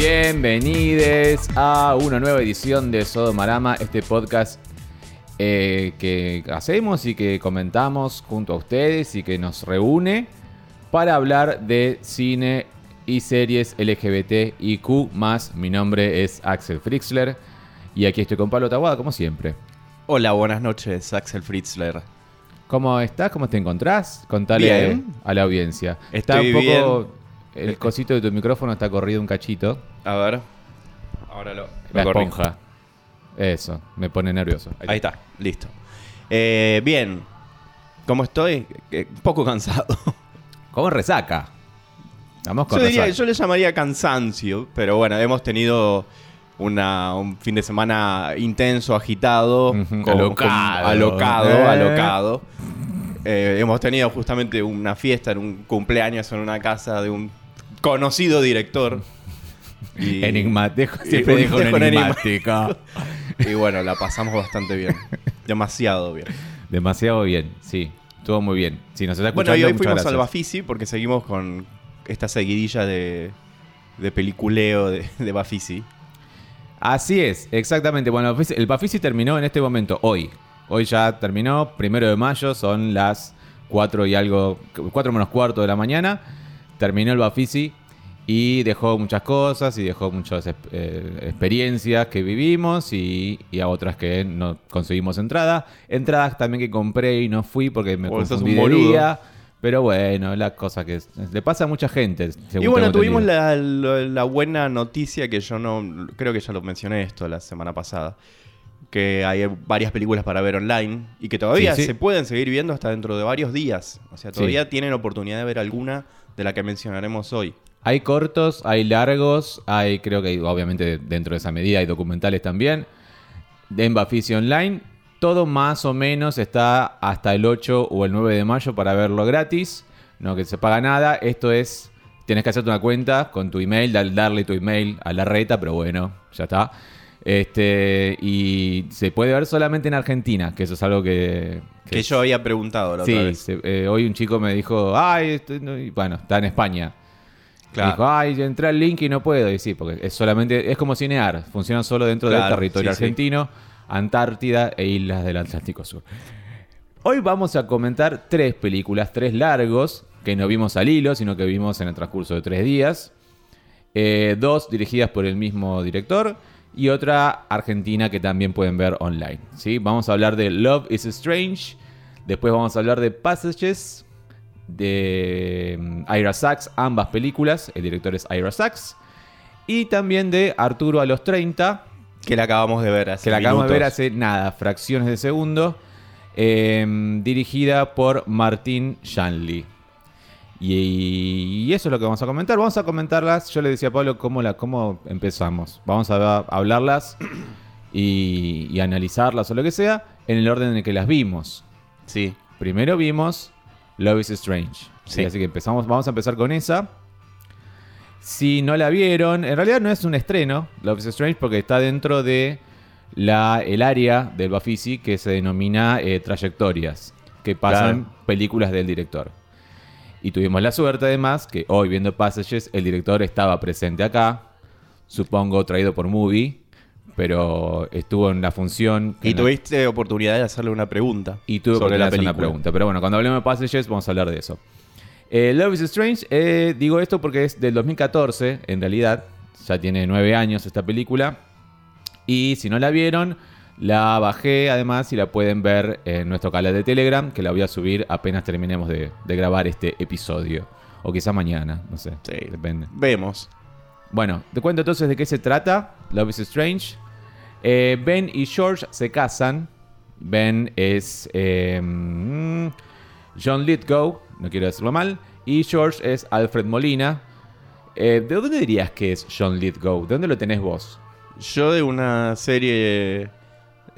Bienvenidos a una nueva edición de Sodomarama, este podcast eh, que hacemos y que comentamos junto a ustedes y que nos reúne para hablar de cine y series LGBT y Q. Mi nombre es Axel Fritzler y aquí estoy con Pablo Taguada, como siempre. Hola, buenas noches, Axel Fritzler. ¿Cómo estás? ¿Cómo te encontrás? Contale Bien. a la audiencia. Estoy está un poco. bien. El cosito de tu micrófono está corrido un cachito. A ver. Ahora lo. La lo esponja. Eso, me pone nervioso. Ahí está, listo. Eh, bien. ¿Cómo estoy? Eh, Un poco cansado. ¿Cómo resaca? Vamos con Yo, diría- resaca. yo le llamaría cansancio, pero bueno, hemos tenido una- un fin de semana intenso, agitado, Ujú, con- alocado. con- alocado, Eh. alocado. Eh, hemos tenido justamente una fiesta en un cumpleaños en una casa de un conocido director. Y- Enigmático. y Siempre un- dijo un enigmático. Y bueno, la pasamos bastante bien. Demasiado bien. Demasiado bien, sí. Estuvo muy bien. Si nos está escuchando, Bueno, y hoy fuimos gracias. al Bafisi porque seguimos con esta seguidilla de, de peliculeo de, de Bafisi. Así es, exactamente. Bueno, el Bafisi terminó en este momento, hoy. Hoy ya terminó, primero de mayo, son las 4 y algo, 4 menos cuarto de la mañana. Terminó el Bafisi y dejó muchas cosas y dejó muchas eh, experiencias que vivimos y, y a otras que no conseguimos entrada. Entradas también que compré y no fui porque me Oh, confundí un de día. Pero bueno, la cosa que es- le pasa a mucha gente. según Y bueno, tuvimos la, la- la buena noticia que yo no. Creo que ya lo mencioné esto la semana pasada. Que hay varias películas para ver online y que todavía Sí, sí. se pueden seguir viendo hasta dentro de varios días. O sea, todavía tienen oportunidad de ver alguna de la que mencionaremos hoy. Hay cortos, hay largos, hay, creo que obviamente dentro de esa medida hay documentales también. En Bafisi Online, todo más o menos está hasta el 8 o el 9 de mayo para verlo gratis. No que se paga nada. Esto es, tienes que hacerte una cuenta con tu email, dar- darle tu email a la reta, pero bueno, ya está. Este, y se puede ver solamente en Argentina, que eso es algo que... Que yo había preguntado la otra Sí, vez. se- eh, hoy un chico me dijo, ay, esto no-", y bueno, está en España. Claro. Dijo, ay, entré al link y no puedo. Y sí, porque es solamente, es como cinear, funciona solo dentro del territorio sí, sí. argentino, Antártida e islas del Atlántico Sur. Hoy vamos a comentar tres películas, tres largos, que no vimos al hilo, sino que vimos en el transcurso de tres días. Eh, dos dirigidas por el mismo director y otra argentina que también pueden ver online. ¿sí? Vamos a hablar de Love is Strange, después vamos a hablar de Passages, de mm, Ira Sachs, ambas películas, el director es Ira Sachs, y también de Arturo a los 30, Que la acabamos de ver hace que la acabamos de ver hace nada, fracciones de segundo, eh, dirigida por Martín Shanley. Y, y eso es lo que vamos a comentar. Vamos a comentarlas. Yo le decía a Pablo cómo, la, cómo empezamos. Vamos a hablarlas y, y analizarlas o lo que sea en el orden en el que las vimos. Sí. Primero vimos Love is Strange. ¿sí? Sí. Así que empezamos, vamos a empezar con esa. Si no la vieron, en realidad no es un estreno, Love is Strange, porque está dentro de la, el área del Bafisi que se denomina eh, trayectorias, que pasan Claro. películas del director. Y tuvimos la suerte además que hoy viendo Passages el director estaba presente acá, supongo traído por Movie, pero estuvo en la función. Y la- tuviste oportunidad de hacerle una pregunta y tuve sobre que la hacer una pregunta. Pero bueno, cuando hablemos de Passages vamos a hablar de eso. Eh, Love is Strange, eh, digo esto porque es del 2014, en realidad. Ya tiene nueve años esta película. Y si no la vieron, la bajé además y la pueden ver en nuestro canal de Telegram, que la voy a subir apenas terminemos de, de grabar este episodio. O quizá mañana, no sé. Sí. Depende. Vemos. Bueno, te cuento entonces de qué se trata. Love is Strange. Eh, ben y George se casan. Ben es eh, mm, John Lithgow, no quiero decirlo mal. Y George es Alfred Molina. Eh, ¿De dónde dirías que es John Lithgow? ¿De dónde lo tenés vos? Yo de una serie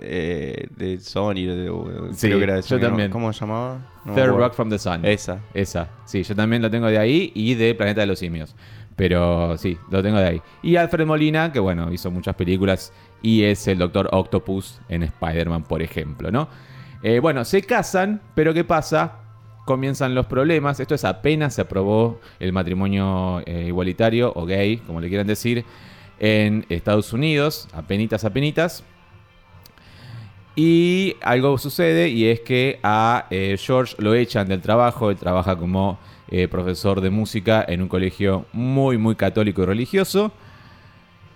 eh, de Sony, de, Sí, creo que era de yo también. ¿Cómo se llamaba? No Third. Rock from the Sun. Esa. Esa, sí, yo también lo tengo de ahí y de Planeta de los Simios. Pero sí, lo tengo de ahí. Y Alfred Molina, que bueno, hizo muchas películas y es el Doctor Octopus en Spider-Man, por ejemplo, ¿no? Eh, bueno, se casan, pero ¿qué pasa? comienzan los problemas. Esto es apenas se aprobó el matrimonio eh, igualitario o gay, como le quieran decir, en Estados Unidos, apenitas, apenitas. Y algo sucede y es que a eh, George lo echan del trabajo, él trabaja como eh, profesor de música en un colegio muy, muy católico y religioso.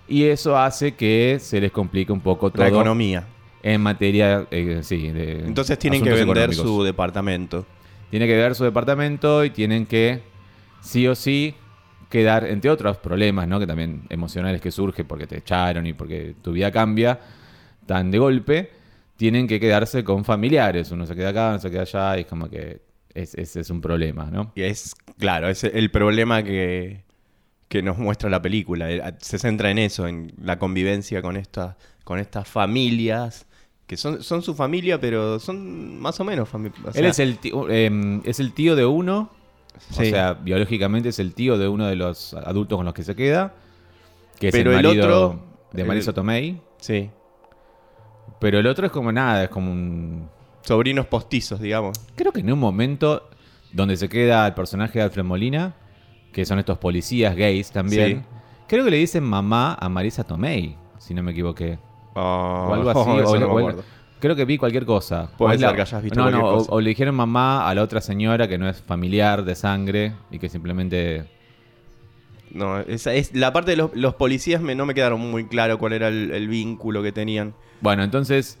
Y eso hace que se les complique un poco todo La economía. en materia, eh, sí, de Entonces tienen que vender económicos. su departamento. Tiene que ver su departamento y tienen que, sí o sí, quedar, entre otros problemas, ¿no? Que también emocionales que surgen porque te echaron y porque tu vida cambia tan de golpe, tienen que quedarse con familiares. Uno se queda acá, uno se queda allá y es como que es- ese es un problema, ¿no? Y es, claro, es el problema que, que nos muestra la película. Eh, Se centra en eso, en la convivencia con, esta, con estas familias, que son, son su familia, pero son más o menos familia. Él es el, tío, eh, es el tío de uno, o Sí. sea, biológicamente es el tío de uno de los adultos con los que se queda, que es Pero el otro, de el- Marisa Tomei. Sí. Pero el otro es como nada, es como un... Sobrinos postizos, digamos. Creo que en un momento donde se queda el personaje de Alfred Molina, que son estos policías gays también, Sí. creo que le dicen mamá a Marisa Tomei, si no me equivoqué. Oh, O algo así. o- no me o- acuerdo. creo que vi cualquier cosa. Puede O ser la- que hayas visto no, no, o- cosa. O, le dijeron mamá a la otra señora que no es familiar de sangre y que simplemente... No, esa es, la parte de los, los policías me, no me quedaron muy claro cuál era el, el vínculo que tenían. Bueno, entonces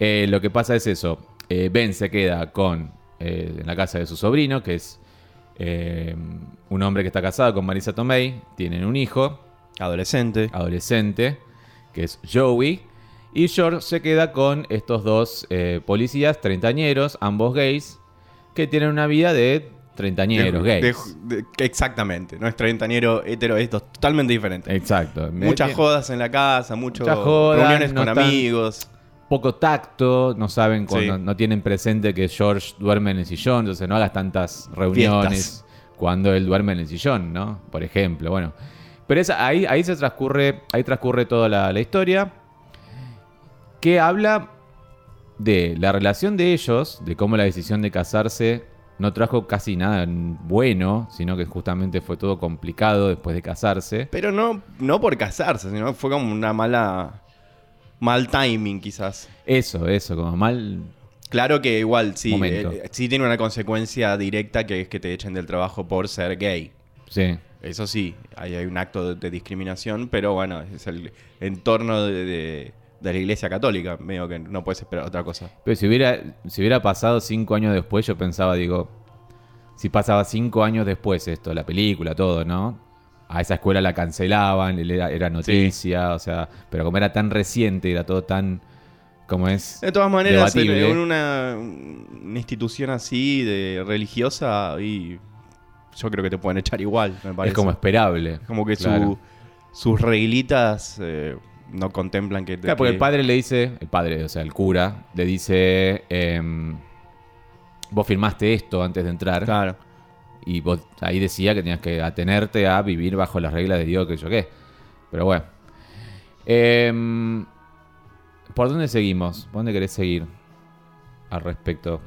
eh, lo que pasa es eso. Eh, ben se queda con eh, en la casa de su sobrino, que es un hombre que está casado con Marisa Tomei. Tienen un hijo, Adolescente. adolescente, que es Joey. Y George se queda con estos dos policías, treintañeros, ambos gays, que tienen una vida de treintañeros De- gays. de- de- exactamente. No es treintañero hetero, es totalmente diferente. Exacto. Muchas jodas en la casa, muchas reuniones no con están- amigos. poco tacto, no saben cuando Sí. no tienen presente que George duerme en el sillón, entonces no hagas tantas reuniones Fiestas. cuando él duerme en el sillón, ¿no? Por ejemplo, bueno. Pero esa- ahí, ahí se transcurre, ahí transcurre toda la, la historia que habla de la relación de ellos, de cómo la decisión de casarse no trajo casi nada bueno, sino que justamente fue todo complicado después de casarse. Pero no, no por casarse, sino fue como una mala. mal timing, quizás. Eso, eso, como mal Claro que igual sí, eh, sí tiene una consecuencia directa que es que te echen del trabajo por ser gay. Sí. Eso sí, ahí hay un acto de, de discriminación, pero bueno, es el entorno de, de- de la iglesia católica, medio que no puedes esperar otra cosa. Pero si hubiera, si hubiera pasado cinco años después, yo pensaba, digo, si pasaba cinco años después esto, la película, todo, ¿no? A esa escuela la cancelaban, era, era noticia, o sea, pero como era tan reciente, era todo tan, como es, De todas maneras, en, una, una institución así de religiosa, y yo creo que te pueden echar igual, me parece. es como esperable. Como que su- sus reglitas eh, no contemplan que... Claro, porque que- el padre le dice, el padre, o sea, el cura, le dice, em, vos firmaste esto antes de entrar. Claro. Y vos ahí decía que tenías que atenerte a vivir bajo las reglas de Dios, que yo qué. Pero bueno. Em, ¿Por dónde seguimos? ¿Por dónde querés seguir al respecto?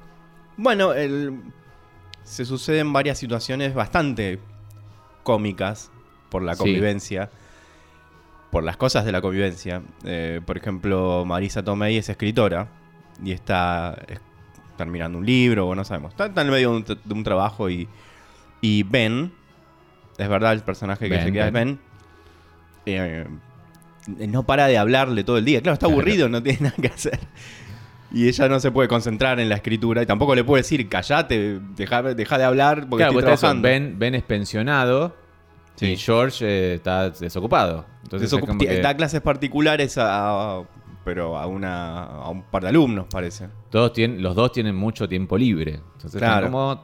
Bueno, el- se suceden varias situaciones bastante cómicas por la Sí. Por las cosas de la convivencia. Eh, por ejemplo, Marisa Tomei es escritora y está es- terminando un libro, o no sabemos. Está, está en el medio de un, tra- de un trabajo y, y Ben, es verdad, el personaje que Ben, se queda es Ben. Ben, eh, no para de hablarle todo el día. Claro, está aburrido, no tiene nada que hacer. Y ella no se puede concentrar en la escritura y tampoco le puede decir, callate, deja, deja de hablar porque claro, estoy eso, trabajando. ben, ben es pensionado Sí. y George eh, está desocupado. Entonces es Desocup- como que Da clases particulares a, a- pero a, una, a un par de alumnos, parece. todos tienen, los dos tienen mucho tiempo libre. Entonces están Claro. como...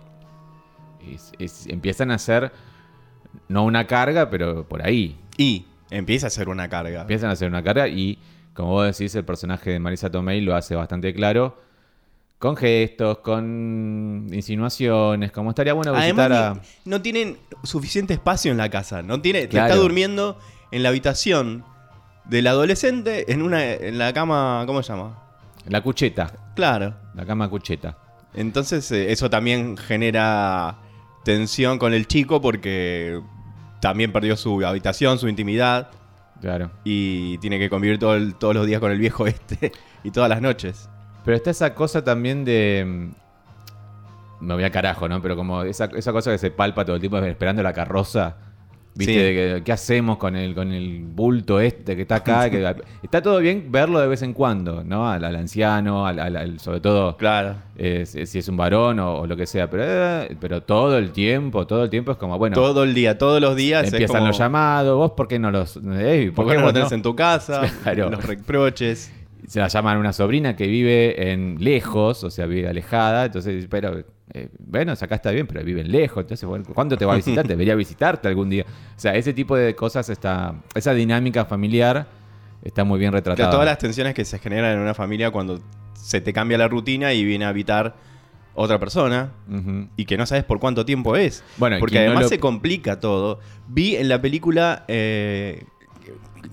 es- es- empiezan a hacer, no una carga, pero por ahí. Y empieza a ser una carga. Empiezan a hacer una carga y, como vos decís, el personaje de Marisa Tomei lo hace bastante claro. Con gestos, con insinuaciones, como estaría bueno visitar Además, a... no tienen suficiente espacio en la casa. No tiene, Claro. Está durmiendo en la habitación del adolescente en una en la cama, ¿cómo se llama? La cucheta, Claro. la cama cucheta. Entonces eh, eso también genera tensión con el chico porque también perdió su habitación, su intimidad Claro. y tiene que convivir todo el- todos los días con el viejo este y todas las noches. Pero está esa cosa también de. mm, Me voy a carajo, ¿no? Pero como esa, esa cosa que se palpa todo el tiempo esperando la carroza. ¿Viste? Sí. De que, ¿Qué hacemos con el, con el bulto este que está acá? Que- está todo bien verlo de vez en cuando, ¿no? Al, al anciano, al, al- al- sobre todo Claro. eh, si si es un varón o, o lo que sea. Pero, eh, pero todo el tiempo, todo el tiempo es como, bueno, todo el día, todos los días. empiezan como, los llamados. ¿Vos por qué no los.? eh, ¿Por qué no vos lo tenés en tu casa? Claro. Los reproches. Se la llaman una sobrina que vive en lejos, o sea, vive alejada, entonces, pero, eh, bueno, acá está bien, pero viven lejos, entonces, bueno, ¿cuándo te va a visitar? Debería visitarte algún día. O sea, ese tipo de cosas está, esa dinámica familiar está muy bien retratada. todas las tensiones que se generan en una familia cuando se te cambia la rutina y viene a habitar otra persona y que no sabes por cuánto tiempo es. Bueno, Porque no además lo- se complica todo. Vi en la película. eh,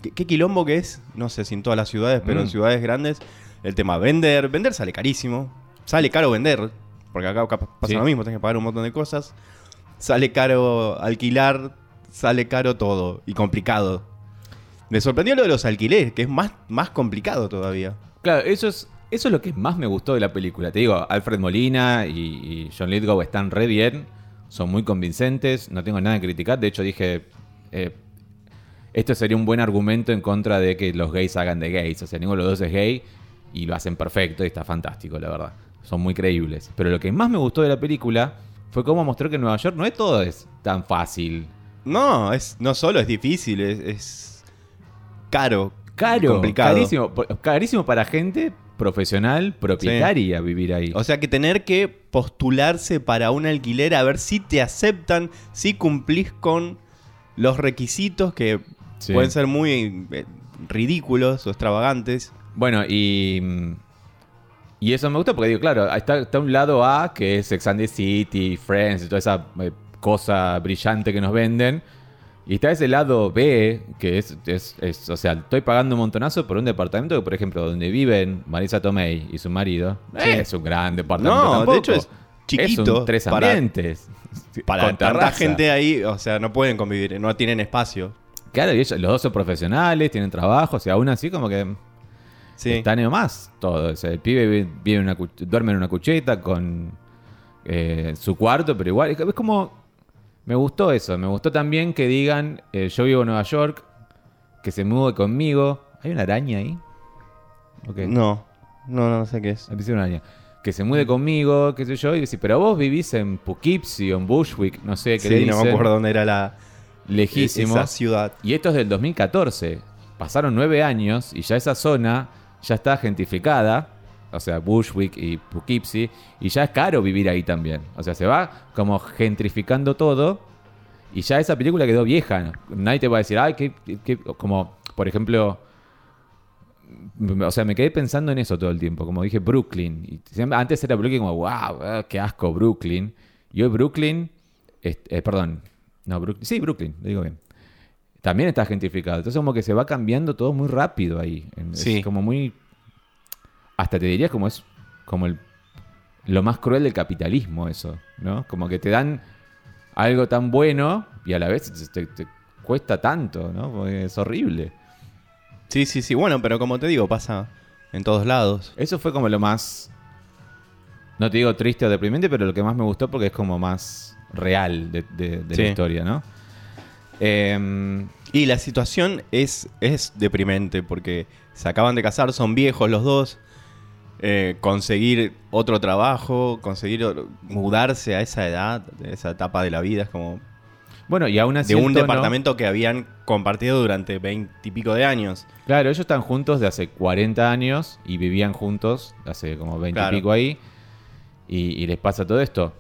¿qué, qué quilombo que es? No sé si en todas las ciudades, pero Mm. en ciudades grandes. El tema vender. Vender sale carísimo. Sale caro vender. Porque acá pasa Sí. lo mismo, tenés que pagar un montón de cosas. Sale caro alquilar. Sale caro todo. Y complicado. Me sorprendió lo de los alquileres, que es más, más complicado todavía. Claro, eso es, eso es lo que más me gustó de la película. Te digo, Alfred Molina y, y John Lithgow están re bien, son muy convincentes, no tengo nada que criticar. De hecho, dije, eh, esto sería un buen argumento en contra de que los gays hagan de gays. O sea, ninguno de los dos es gay y lo hacen perfecto y está fantástico, la verdad. Son muy creíbles. Pero lo que más me gustó de la película fue cómo mostró que en Nueva York no es todo es tan fácil. No, es, no solo es difícil, es, es caro. Caro, complicado. carísimo, carísimo para gente profesional, propietaria vivir ahí. O sea que tener que postularse para un alquiler a ver si te aceptan, si cumplís con los requisitos que Sí. pueden ser muy eh, ridículos o extravagantes. Bueno, y. Y eso me gusta porque digo, claro, está, está un lado A, que es Sex and the City, Friends y toda esa eh, cosa brillante que nos venden. Y está ese lado B, que es, es- es- o sea, estoy pagando un montonazo por un departamento que, por ejemplo, donde viven Marisa Tomei y su marido, Sí. es un gran departamento. No, de hecho es chiquito Es un tres para- ambientes. Para con tanta gente ahí, o sea, no pueden convivir, no tienen espacio. Claro, y ellos, los dos son profesionales, tienen trabajo, o sea, aún así como que Sí. está más todo. O sea, el pibe vive, vive en una, duerme en una cucheta con eh, su cuarto, pero igual, es, como... Me gustó eso, me gustó también que digan, eh, yo vivo en Nueva York, que se mude conmigo. ¿Hay una araña ahí? Ok. No, no, no sé qué es. Al una araña. Que se mude conmigo, qué sé yo, y decir, pero vos vivís en Poughkeepsie o en Bushwick, no sé qué le Sí, no me acuerdo dónde era la lejísimo. esa ciudad. Y esto es del 2014. Pasaron nueve años y ya esa zona ya está gentificada. O sea, Bushwick y Poughkeepsie. Y ya es caro vivir ahí también. O sea, se va como gentrificando todo. Y ya esa película quedó vieja. Nadie te va a decir, ay, que, como, por ejemplo... O sea, me quedé pensando en eso todo el tiempo. Como dije, Brooklyn. Y antes era Brooklyn como, wow, qué asco Brooklyn. Y hoy Brooklyn... eh, perdón. No, Brooklyn. Sí, Brooklyn, lo digo bien también está gentrificado. Entonces como que se va cambiando todo muy rápido ahí. En- Sí. Es como muy... Hasta te diría como es como el, lo más cruel del capitalismo eso, ¿no? Como que te dan algo tan bueno y a la vez te, te- te cuesta tanto, ¿no? Porque es horrible. Sí, sí, sí. Bueno, pero como te digo, pasa en todos lados. Eso fue como lo más... No te digo triste o deprimente, pero lo que más me gustó porque es como más real de, de- de Sí. la historia, ¿no? Em, Y la situación es, es deprimente porque se acaban de casar, son viejos los dos. eh, conseguir otro trabajo, conseguir mudarse a esa edad, a esa etapa de la vida, es como bueno, y aún así... de un departamento que habían compartido durante veinte y pico de años. Claro, ellos están juntos de hace 40 años y vivían juntos hace como 20 Claro. ahí. Y, y les pasa todo esto.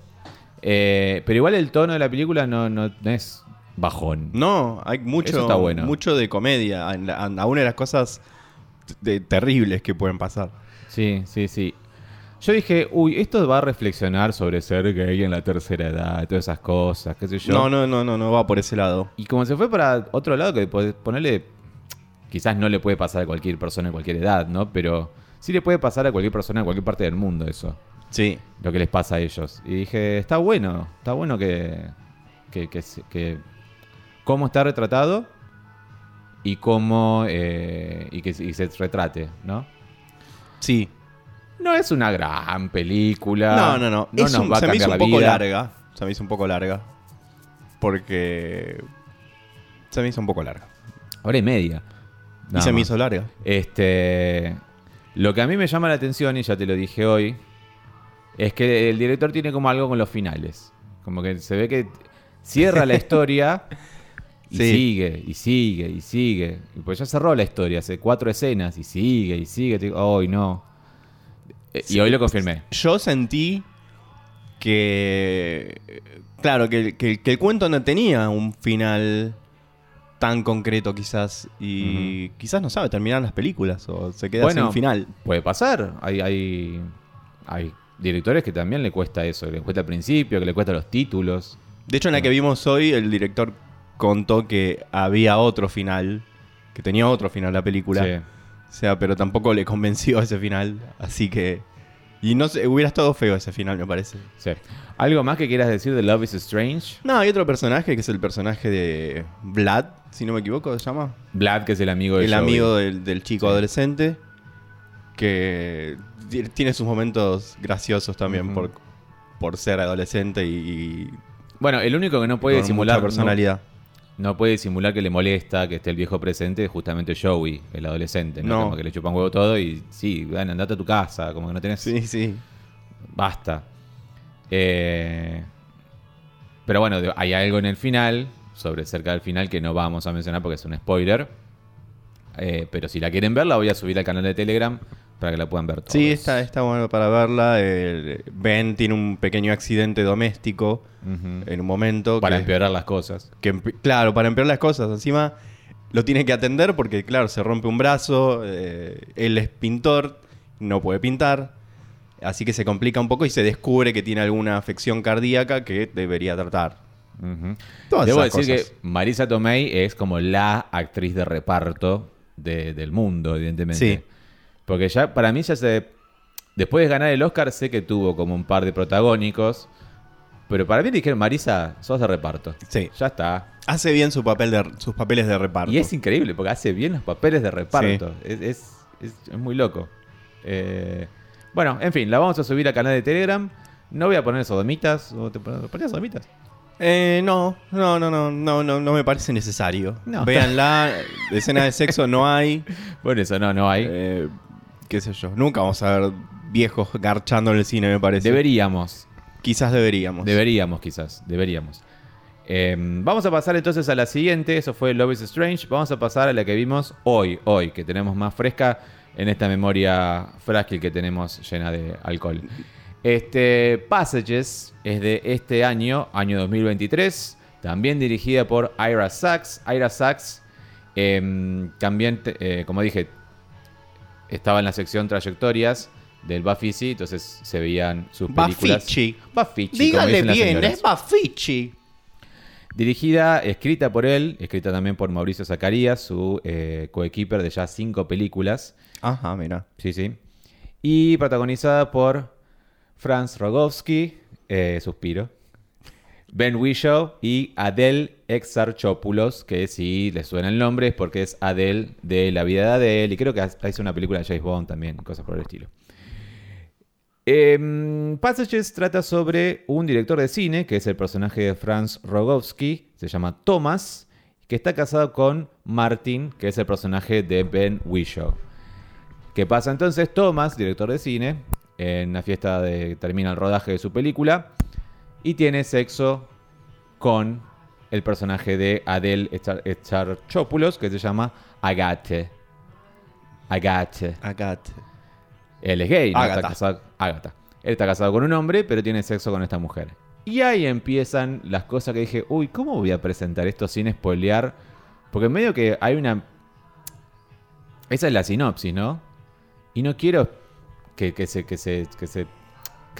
Eh, pero igual el tono de la película no, no- no es bajón. No, hay mucho, Eso está bueno. mucho de comedia, en- aún en las cosas de- terribles que pueden pasar. Sí, sí, sí. Yo dije, uy, esto va a reflexionar sobre ser gay en la tercera edad, todas esas cosas, qué sé yo. No, no, no, no, no va por ese lado. Y como se fue para otro lado, que ponerle. Quizás no le puede pasar a cualquier persona en cualquier edad, ¿no? Pero sí le puede pasar a cualquier persona en cualquier parte del mundo eso. Sí. lo que les pasa a ellos. Y dije, está bueno, está bueno que, que, que, cómo está retratado y cómo eh, y que se- y se retrate, ¿no? Sí. No es una gran película. No, no, no. Es nos un- va a se me hizo un la poco vida. larga. Se me hizo un poco larga. Porque. Se me hizo un poco larga. Hora y media. y se me hizo larga. Este, lo que a mí me llama la atención, y ya te lo dije hoy, es que el director tiene como algo con los finales. Como que se ve que cierra la historia y Sí. sigue, y sigue, y sigue. Y pues ya cerró la historia, hace cuatro escenas, y sigue, y sigue. Hoy no. Eh, Y hoy lo confirmé. Yo sentí que. Claro, que, que- que el cuento no tenía un final tan concreto, quizás. Y quizás no sabe terminar las películas o se queda Bueno, sin final. Puede pasar. Hay, hay, hay directores que también le cuesta eso, que le cuesta al principio, que le cuesta los títulos. De hecho, en la que vimos hoy, el director contó que había otro final. Que tenía otro final la película. Sí. O sea, pero tampoco le convenció ese final. Así que. Y no sé, hubiera estado feo ese final, me parece. Sí. ¿Algo más que quieras decir de Love is Strange? No, hay otro personaje que es el personaje de Vlad, si no me equivoco, se llama. Vlad, que es el amigo de el Joey. amigo del, del chico Sí. adolescente. Que tiene sus momentos graciosos también por, por ser adolescente y, y Bueno, el único que no puede simular personalidad. No, no puede simular que le molesta que esté el viejo presente es justamente Joey, el adolescente, ¿no? No. Como que le chupan huevo todo y sí, bueno, andate a tu casa, como que no tenés. Sí, sí. Basta. Eh, pero bueno, hay algo en el final, sobre cerca del final, que no vamos a mencionar porque es un spoiler. Eh, pero si la quieren ver, la voy a subir al canal de Telegram para que la puedan ver todos. Sí, está, está bueno para verla. El- ben tiene un pequeño accidente doméstico en un momento. Para que- empeorar las cosas. que claro, para empeorar las cosas. Encima lo tiene que atender porque, claro, se rompe un brazo. eh, él es pintor, no puede pintar. Así que se complica un poco y se descubre que tiene alguna afección cardíaca que debería tratar. Todas Debo esas decir cosas. que Marisa Tomei es como la actriz de reparto de- del mundo, evidentemente. Sí. Porque ya, para mí, ya se. Después de ganar el Oscar, sé que tuvo como un par de protagónicos. Pero para mí dijeron, Marisa, sos de reparto. Sí. Ya está. Hace bien su papel de, sus papeles de reparto. Y es increíble, porque hace bien los papeles de reparto. Es, es- es- es muy loco. Eh, bueno, en fin, la vamos a subir al canal de Telegram. No voy a poner sodomitas. ¿O te pon- ponías sodomitas? Eh, no, no, no, no, no, no, no me parece necesario. No. Véanla, escena de sexo no hay. Bueno, eso no, no hay. Eh, qué sé yo. Nunca vamos a ver viejos garchando en el cine, me parece. Deberíamos. Quizás deberíamos. Deberíamos, quizás. Deberíamos. Eh, vamos a pasar entonces a la siguiente. Eso fue Love is Strange. Vamos a pasar a la que vimos hoy. Hoy, que tenemos más fresca en esta memoria frágil que tenemos llena de alcohol. Este Passages es de este año, año 2023. También dirigida por Ira Sachs. Ira Sachs, eh, también, eh, como dije, estaba en la sección trayectorias del Bafisi, entonces se veían sus películas. Bafichi, como Dígale bien, es Bafichi. Dirigida, escrita por él, escrita también por Mauricio Zacarías, su eh, coequiper de ya cinco películas. Ajá, mira. Sí, sí. Y protagonizada por Franz Rogowski, eh, Suspiro, Ben Whishaw y Adele Exarchopoulos, que si les suena el nombre es porque es Adele de La vida de Adele, y creo que hizo una película de James Bond también, cosas por el estilo. Em, Passages trata sobre un director de cine, que es el personaje de Franz Rogowski, se llama Thomas, que está casado con Martin, que es el personaje de Ben Whishaw. ¿Qué pasa entonces? Thomas, director de cine, en la fiesta de termina el rodaje de su película y tiene sexo con el personaje de Adele Echar- Echarchopoulos que se llama Agate. Agate. Agat. Él es gay, ¿no? Está casado, Ágata. Él está casado con un hombre, pero tiene sexo con esta mujer. Y ahí empiezan las cosas que dije, uy, ¿cómo voy a presentar esto sin spoilear? Porque en medio que hay una... Esa es la sinopsis, ¿no? Y no quiero que, que se, que, se, que, se,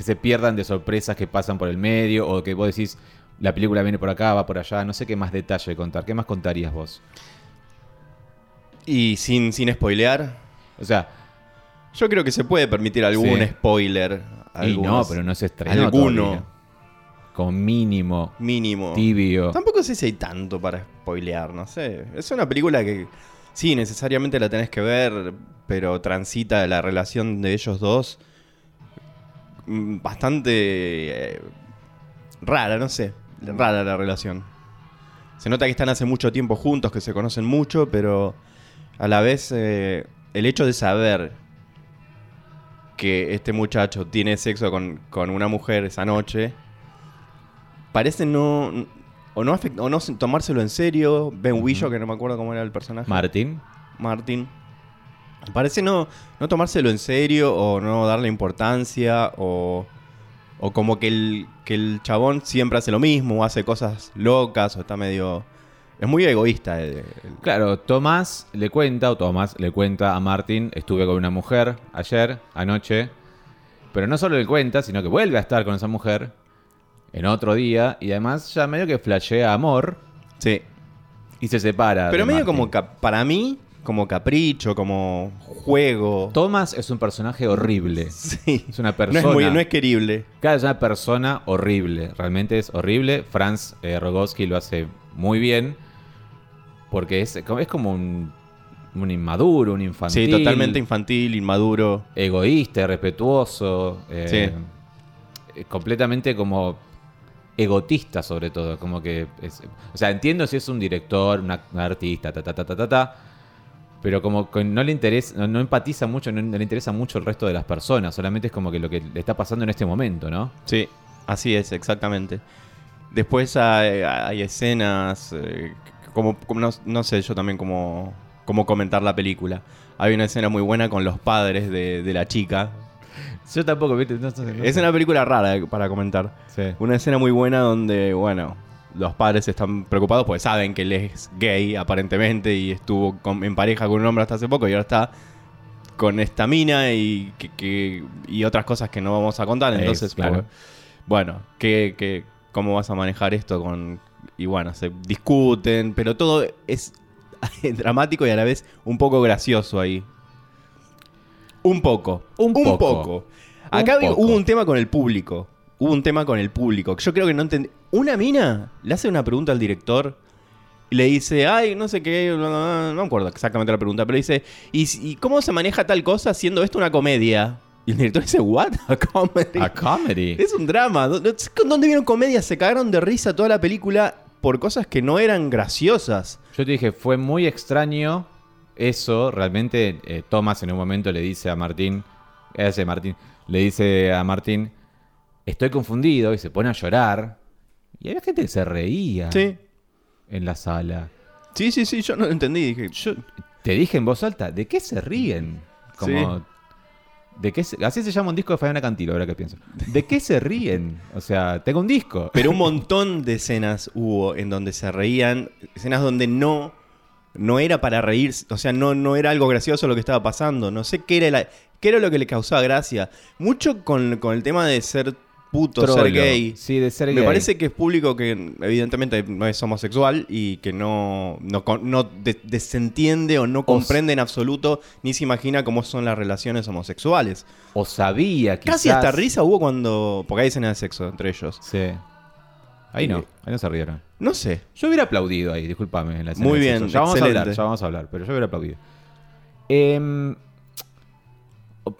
que se pierdan de sorpresas que pasan por el medio o que vos decís, la película viene por acá, va por allá. No sé qué más detalle contar. ¿Qué más contarías vos? Y sin, sin spoilear, O sea, yo creo que se puede permitir algún Sí. spoiler Y no, pero no se estrenó Alguno. todavía. Con mínimo, Mínimo. tibio. Tampoco sé si hay tanto para spoilear, no sé. Es una película que sí, necesariamente la tenés que ver, pero transita la relación de ellos dos bastante eh, rara, no sé. Rara la relación. Se nota que están hace mucho tiempo juntos, que se conocen mucho, pero a la vez eh, el hecho de saber que este muchacho tiene sexo con, con una mujer esa noche parece no o no afect- o no se- tomárselo en serio Ben Whishaw que no me acuerdo cómo era el personaje Martín. Martin parece no no tomárselo en serio o no darle importancia o o como que el que el chabón siempre hace lo mismo o hace cosas locas o está medio es muy egoísta el- el- Claro, Tomás le cuenta, o Tomás le cuenta a Martín, estuve con una mujer ayer, anoche, pero no solo le cuenta, sino que vuelve a estar con esa mujer en otro día, y además ya medio que flashea amor sí y se separa. pero medio Martín. como cap- para mí como capricho como juego Tomás es un personaje horrible. sí Es una no persona. es muy no es querible Claro, es una persona horrible. Realmente es horrible. Franz eh, Rogowski lo hace muy bien. Porque es, es como un, un inmaduro, un infantil. Sí, totalmente infantil, inmaduro. egoísta, irrespetuoso. eh, eh, completamente como egotista sobre todo. Como que es- o sea, entiendo si es un director, un artista, ta, ta, ta, ta, ta, ta, pero como que no le interesa, no, no empatiza mucho, no, no le interesa mucho el resto de las personas. Solamente es como que lo que le está pasando en este momento, ¿no? Sí, así es, exactamente. Después hay, hay escenas, eh, como, como no, no sé yo también cómo, cómo comentar la película. Hay una escena muy buena con los padres de, de la chica. Yo tampoco, ¿viste? No Es una película rara para comentar. Sí. Una escena muy buena donde, bueno, los padres están preocupados porque saben que él es gay aparentemente y estuvo con- en pareja con un hombre hasta hace poco y ahora está con esta mina y, que, que- y otras cosas que no vamos a contar. Es, Entonces, claro. pues, bueno, ¿qué, qué- cómo vas a manejar esto? con Y bueno, se discuten, pero todo es dramático y a la vez un poco gracioso ahí. Un poco. Un poco. poco. Acá Un vi- poco. hubo un tema con el público. Hubo un tema con el público. que Yo creo que no entendí. Una mina le hace una pregunta al director y le dice, ay, no sé qué, bla, bla, bla", no me acuerdo exactamente la pregunta, pero dice, ¿y, y cómo se maneja tal cosa siendo esto una comedia? Y el director dice, ¿what? ¿A comedy? A comedy. Es un drama. ¿Dó- dó- ¿Dónde vieron comedia? Se cagaron de risa toda la película por cosas que no eran graciosas. Yo te dije, fue muy extraño eso. Realmente, eh, Thomas en un momento le dice a Martín, ese Martín, le dice a Martín, estoy confundido y se pone a llorar. Y había gente que se reía Sí. en la sala. Sí, sí, sí, yo no lo entendí. Dije, Yo te dije en voz alta, ¿de qué se ríen? Como, ¿de qué se- así se llama un disco de Fabiana Cantilo, ahora que pienso. ¿De qué se ríen? O sea, tengo un disco. Pero un montón de escenas hubo en donde se reían, escenas donde no, no era para reírse, o sea, no, no era algo gracioso lo que estaba pasando, no sé qué era, la- qué era lo que le causaba gracia. Mucho con, con el tema de ser puto, ser Trollo. gay. Sí, de ser Me gay. parece que es público que evidentemente no es homosexual y que no, no, no de- desentiende o no comprende en absoluto ni se imagina cómo son las relaciones homosexuales. O sabía quizás... Casi hasta risa hubo cuando... Porque hay escenas de sexo entre ellos. Sí. Ahí no, Eh, ahí no se rieron. No sé. Yo hubiera aplaudido ahí, discúlpame. En la escena Muy de bien, sexo. Ya vamos a hablar, ya vamos a hablar, pero yo hubiera aplaudido. Em,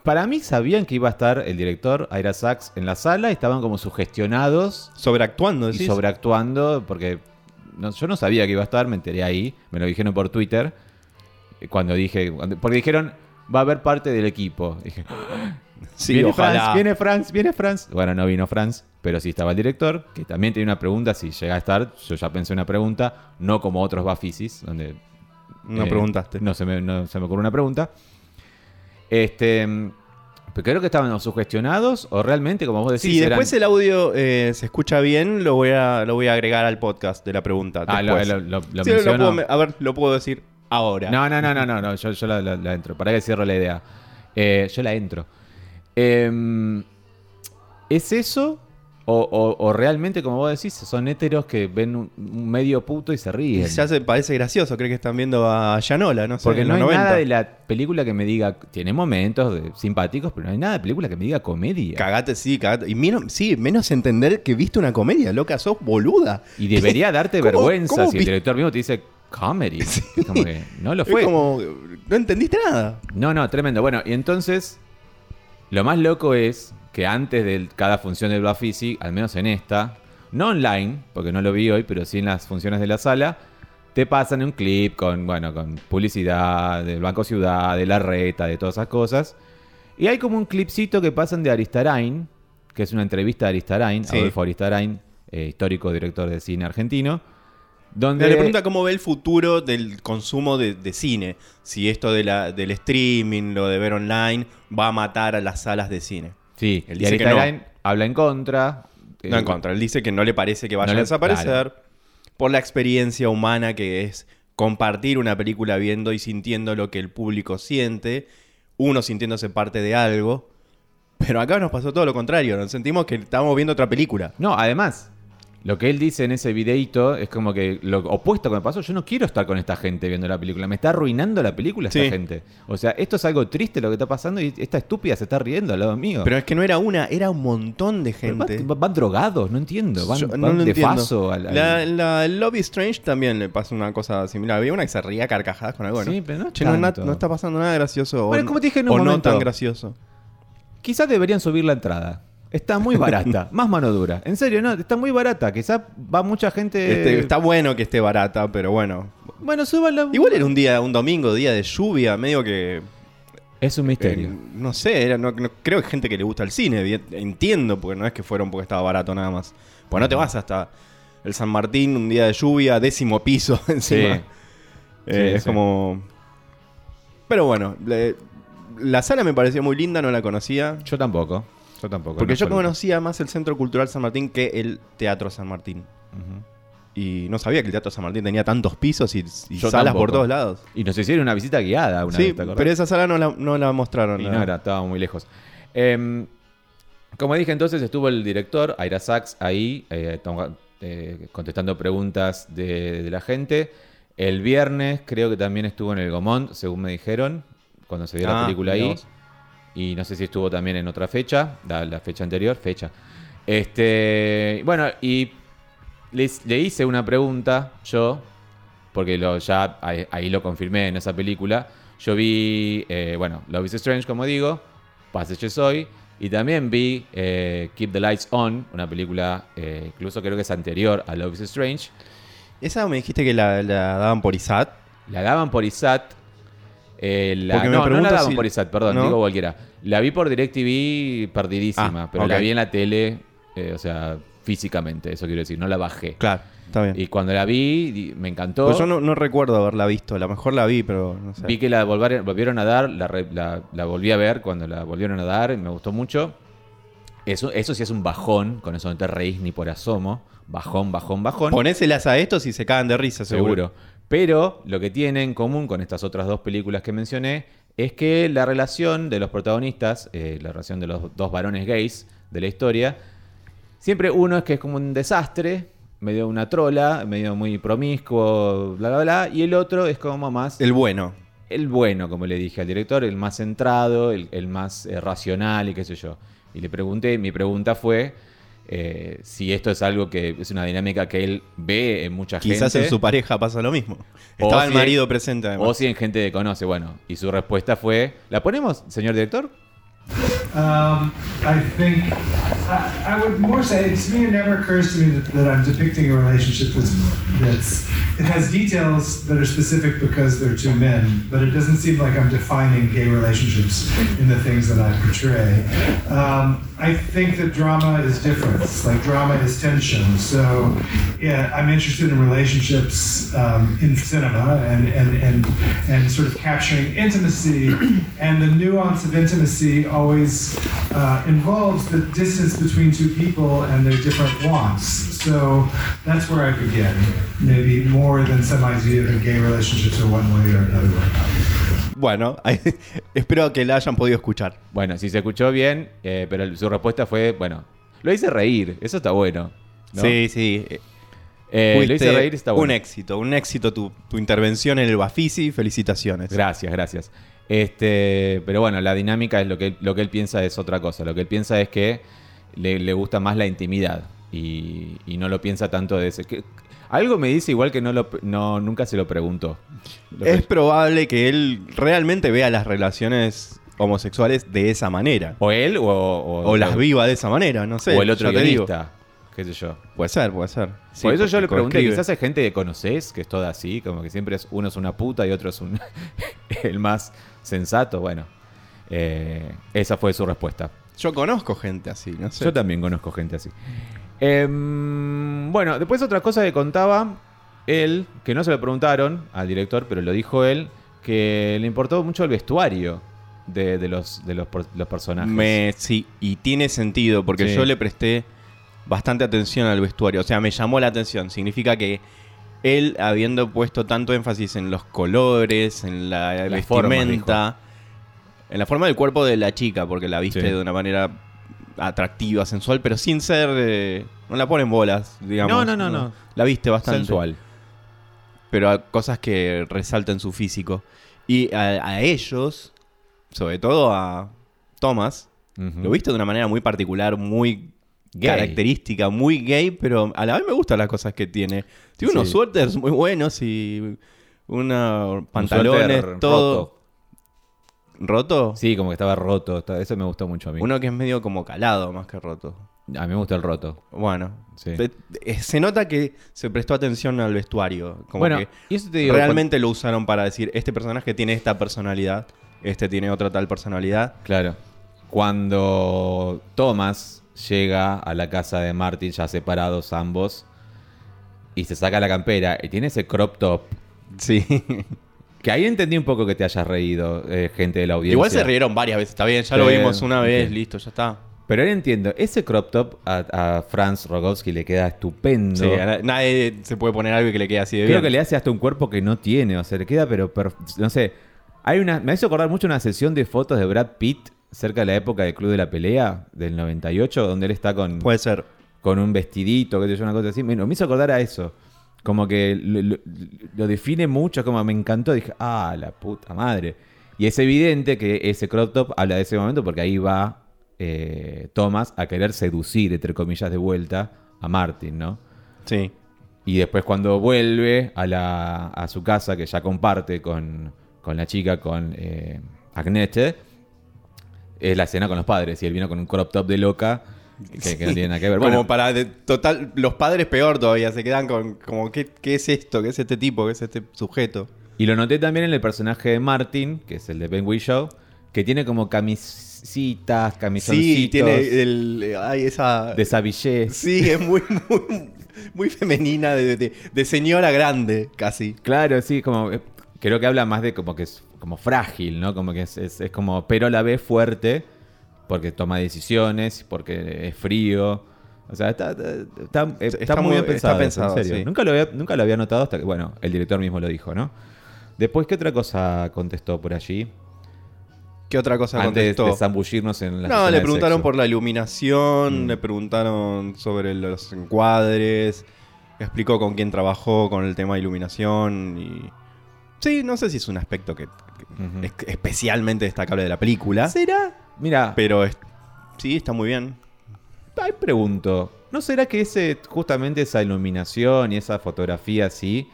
para mí sabían que iba a estar el director Ira Sachs en la sala, estaban como sugestionados Sobreactuando, y decís. sobreactuando, porque no- yo no sabía que iba a estar, me enteré ahí, me lo dijeron por Twitter, eh, cuando dije, porque dijeron, va a haber parte del equipo. Dije, Sí, viene ojalá. Franz, viene Franz, viene Franz. Bueno, no vino Franz, pero sí estaba el director, que también tenía una pregunta, si llega a estar, yo ya pensé una pregunta, no como otros Bafisis, donde No eh, preguntaste. No se, me, no se me ocurrió una pregunta. Este, pero creo que estaban sugestionados o realmente, como vos decís, Si después el audio eh, se escucha bien, lo voy, a, lo voy a agregar al podcast de la pregunta. Ah, lo, después. lo- lo- lo Sí, lo menciono. puedo me- a ver, lo puedo decir ahora. No, no, no, no, no, no, yo, yo la, la- la entro. Para que cierro la idea. Eh, yo la entro. Em, ¿Es eso? O, o- o realmente, como vos decís, son héteros que ven un, un medio puto y se Y ríen. ya se parece gracioso, cree que están viendo a Yanola, no sé, Porque en no los hay 90. nada de la película que me diga. Tiene momentos de- simpáticos, pero no hay nada de película que me diga comedia. Cagate, sí, cagate. Y menos, sí, menos entender que viste una comedia, loca, sos boluda. Y debería darte ¿Cómo- vergüenza cómo si el director mismo te dice comedy. Es como que no lo Es fue. como, no entendiste nada. No, no, tremendo. Bueno, y entonces, lo más loco es que antes de cada función del Bafisi, al menos en esta, no online, porque no lo vi hoy, pero sí en las funciones de la sala, te pasan un clip con, bueno, con publicidad del Banco Ciudad, de la reta, de todas esas cosas. Y hay como un clipcito que pasan de Aristarain, que es una entrevista de Aristarain, Sí. Adolfo Aristarain, eh, histórico director de cine argentino, donde... Le pregunta cómo ve el futuro del consumo de, de cine. Si esto de la, del streaming, lo de ver online, va a matar a las salas de cine. Sí, Él y dice que habla en contra. No eh, en contra. Él dice que no le parece que vaya No le- a desaparecer por la experiencia humana que es compartir una película viendo y sintiendo lo que el público siente, uno sintiéndose parte de algo. Pero acá nos pasó todo lo contrario, nos sentimos que estábamos viendo otra película. No, además, lo que él dice en ese videíto es como que lo opuesto que me pasó. Yo no quiero estar con esta gente viendo la película. Me está arruinando la película esta Sí. gente. O sea, esto es algo triste lo que está pasando y esta estúpida se está riendo al lado mío. Pero es que no era una, era un montón de gente. van, van drogados, no entiendo. Van, Yo van no lo de entiendo. faso al, al- La, la- Lobby Strange también le pasa una cosa similar. Había una que se ría carcajadas con algo, ¿no? Sí, pero no Che, no, na- tanto. no está pasando nada gracioso. Bueno, o, como te dije en un o no tan gracioso. Quizás deberían subir la entrada. Está muy barata, más mano dura. En serio, no, está muy barata. Quizás va mucha gente. Este, está bueno que esté barata, pero bueno. Bueno, súbanla. Igual era un día, un domingo, día de lluvia, medio que. Es un misterio. eh, no sé, era, no, no- creo que hay gente que le gusta el cine. Entiendo, porque no es que fueron porque estaba barato nada más. Pues no te vas hasta el San Martín, un día de lluvia, décimo piso encima. Sí. Eh, Sí, es sí. como. Pero bueno, le- la sala me pareció muy linda, no la conocía. Yo tampoco. Yo tampoco. Porque yo absoluto. conocía más el Centro Cultural San Martín que el Teatro San Martín. Y no sabía que el Teatro San Martín tenía tantos pisos y, salas por todos lados. Y nos hicieron una visita guiada una sí, vez, ¿te pero esa sala no la, no la mostraron. Y la- no era, estaba muy lejos. Em, como dije entonces, estuvo el director, Aira Sachs, ahí, eh, eh, contestando preguntas de, de la gente. El viernes creo que también estuvo en el Gomont, según me dijeron, cuando se vio la Ah, película mirá ahí. Y no sé si estuvo también en otra fecha, la, la fecha anterior, fecha. Este, bueno, y les- le hice una pregunta yo, porque lo, ya ahí, ahí lo confirmé en esa película. Yo vi, eh, bueno, Love is Strange, como digo, Passages Hoy, y también vi eh, Keep the Lights On, una película, eh, incluso creo que es anterior a Love is Strange. Esa me dijiste que la, la daban por ISAT. La daban por ISAT. Eh, la- no, no la daban si- por ISAT, perdón, ¿no? digo cualquiera. La vi por DirecTV perdidísima, Ah, pero la vi en la tele, eh, o sea, físicamente, eso quiero decir, no la bajé. Claro, está bien. Y cuando la vi, me encantó. Pues yo no, no recuerdo haberla visto. A lo mejor la vi, pero no sé. Vi que la volvieron a dar, la- la volví a ver cuando la volvieron a dar y me gustó mucho. Eso, eso sí es un bajón, con eso no te reís ni por asomo. Bajón, bajón, bajón. Ponéselas a estos y se cagan de risa, seguro. seguro. Pero lo que tiene en común con estas otras dos películas que mencioné es que la relación de los protagonistas, eh, la relación de los dos varones gays de la historia, siempre uno es que es como un desastre, medio una trola, medio muy promiscuo, bla, bla, bla, y el otro es como más El bueno. el bueno, como le dije al director, el más centrado, el, el más eh, racional y qué sé yo. Y le pregunté, mi pregunta fue eh, si esto es algo que es una dinámica que él ve en mucha Quizás gente. en su pareja pasa lo mismo. Estaba el marido presente además. O si en gente que conoce, bueno. Y su respuesta fue, ¿la ponemos, señor director? Um, I think I, I would more say to me it never occurs to me that, that I'm depicting a relationship that's, that's it has details that are specific because they're two men, but it doesn't seem like I'm defining gay relationships in the things that I portray. Um, I think that drama is different. Like drama is tension. So yeah, I'm interested in relationships um, in cinema and, and, and, and sort of capturing intimacy. And the nuance of intimacy always uh, involves the distance between two people and their different wants. So that's where I begin. Maybe more than some idea that gay relationships are one way or another way. Bueno, espero que la hayan podido escuchar. Bueno, si se escuchó bien, eh, pero su respuesta fue, bueno, Lo hice reír, eso está bueno. ¿no? Sí, sí. eh, lo hice reír, está bueno. Un éxito, un éxito tu, tu intervención en el Bafisi. Felicitaciones. Gracias, gracias. Este, pero bueno, la dinámica es lo que, lo que él piensa es otra cosa. Lo que él piensa es que le, le gusta más la intimidad y, y no lo piensa tanto de ese. que- algo me dice igual que no lo, no, nunca se lo preguntó. Lo que- Es probable que él realmente vea las relaciones homosexuales de esa manera. o él o, o, O las viva de esa manera, no sé. o el otro guionista, qué sé yo. Puede ser, puede ser. Sí, Por eso yo le pregunté, quizás hay gente que conoces, que es toda así, como que siempre es uno es una puta y otro es un el más sensato. Bueno, eh, esa fue su respuesta. Yo conozco gente así, no sé. Yo también conozco gente así. Em, bueno, después otra cosa que contaba él, que no se lo preguntaron al director, pero lo dijo él, que le importó mucho el vestuario de, de los, de los, personajes. Me, sí, y tiene sentido, porque Sí. yo le presté bastante atención al vestuario. O sea, me llamó la atención. Significa que él, habiendo puesto tanto énfasis en los colores, en la formas, vestimenta, en la forma del cuerpo de la chica, porque la viste Sí. de una manera atractiva, sensual, pero sin ser. eh, no la ponen bolas, digamos. No, no, no, no. La viste bastante. sensual. pero a cosas que resaltan su físico. Y a, a ellos, sobre todo a Thomas, lo viste de una manera muy particular, muy Gay. característica, muy gay, pero a la vez me gustan las cosas que tiene. Tiene unos suéteres muy buenos y unos Un pantalones, todo. roto. ¿Roto? Sí, como que estaba roto. Eso me gustó mucho a mí. Uno que es medio como calado más que roto. A mí me gusta el roto. Bueno, Sí. eh, se nota que se prestó atención al vestuario. Como bueno, que y eso te digo. realmente lo usaron para decir, este personaje tiene esta personalidad, este tiene otra tal personalidad. claro. Cuando Thomas llega a la casa de Martin, ya separados ambos, y se saca la campera y tiene ese crop top. Sí. Que ahí entendí un poco que te hayas reído, eh, gente de la audiencia. Igual se rieron varias veces, está bien, ya lo vimos una vez, listo, ya está. Pero ahora entiendo, ese crop top a, a Franz Rogowski le queda estupendo. Sí, a na- nadie se puede poner algo que le quede así de Creo bien. que le hace hasta un cuerpo que no tiene, o sea, le queda pero no sé. Hay una me hizo acordar mucho una sesión de fotos de Brad Pitt cerca de la época del Club de la Pelea del 98 donde él está con, Puede ser. con un vestidito, que yo, una cosa así. Me, me hizo acordar a eso. Como que lo, lo- lo define mucho, como me encantó. Dije, ah, la puta madre. Y es evidente que ese crop top habla de ese momento porque ahí va eh, Thomas a querer seducir, entre comillas, de vuelta a Martin, ¿no? Sí. Y después cuando vuelve a, la, a su casa, que ya comparte con, con la chica, con eh, Agnete, es la escena con los padres. Y él vino con un crop top de loca, que, que no tiene nada que ver. Como Bueno, para de- total, los padres peor todavía, se quedan con como ¿qué, qué es esto? ¿Qué es este tipo? ¿Qué es este sujeto? y lo noté también en el personaje de Martin, que es el de Ben Show, que tiene como camisitas, camisoncitos Sí, tiene el. Ay, esa. de Savillés. Sí, es muy, muy, muy femenina, de, de- de señora grande, casi. Claro, sí, como eh, creo que habla más de como que como frágil, ¿no? Como que es, es- es como, pero a la vez fuerte, porque toma decisiones, porque es frío. O sea, está, está, está- está Está muy bien pensado, en pensado, serio. sí. Nunca, lo había, nunca lo había notado hasta que, bueno, el director mismo lo dijo, ¿no? Después, ¿qué otra cosa contestó por allí? ¿Qué otra cosa Antes contestó? de zambullirnos en la No, le preguntaron por la iluminación, Mm. le preguntaron sobre los encuadres, explicó con quién trabajó con el tema de iluminación y... Sí, no sé si es un aspecto que, es especialmente destacable de la película, ¿Será? Mira, pero es- sí, está muy bien. Ahí pregunto, ¿no será que ese justamente esa iluminación y esa fotografía así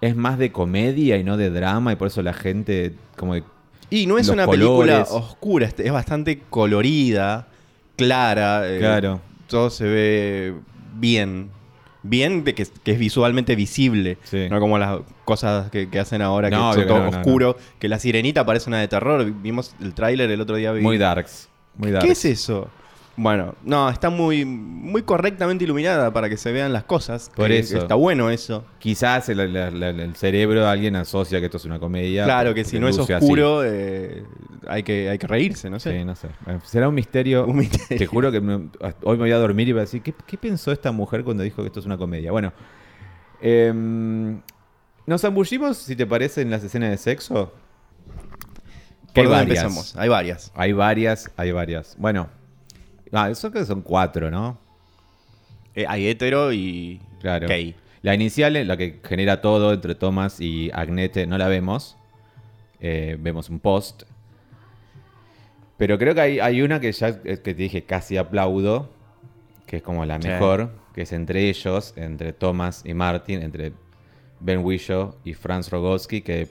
es más de comedia y no de drama y por eso la gente como que- Y no es una película oscura, es es bastante colorida, clara. eh, Claro. Todo se ve bien. Bien de que, que es visualmente visible. Sí. No como las cosas que, que hacen ahora que No, que todo no, no, oscuro. Que la sirenita parece una de terror. Vimos el tráiler el otro día. vi- muy darks, muy darks. ¿Qué es eso? Bueno, no, está muy, muy correctamente iluminada para que se vean las cosas. Por que eso. Está bueno eso. Quizás el, cerebro de alguien asocia que esto es una comedia. claro que si no es oscuro, eh, hay, que, hay que reírse, no sé. Sí, no sé. Eh, Será un misterio. Un misterio. Te juro que me- hoy me voy a dormir y voy a decir, ¿qué, qué pensó esta mujer cuando dijo que esto es una comedia? Bueno, em, nos zambullimos, si te parece, en las escenas de sexo. ¿Por Hay dónde varias. empezamos? Hay varias. Hay varias, hay varias. Bueno, ah, eso que son cuatro, ¿no? eh, hay hetero y Claro. gay. La inicial, la que genera todo entre Thomas y Agnete, no la vemos. Eh, vemos un post. Pero creo que hay, hay una que ya eh, que te dije casi aplaudo, que es como la Sí. mejor, que es entre ellos, entre Thomas y Martin, entre Ben Whishaw y Franz Rogowski, que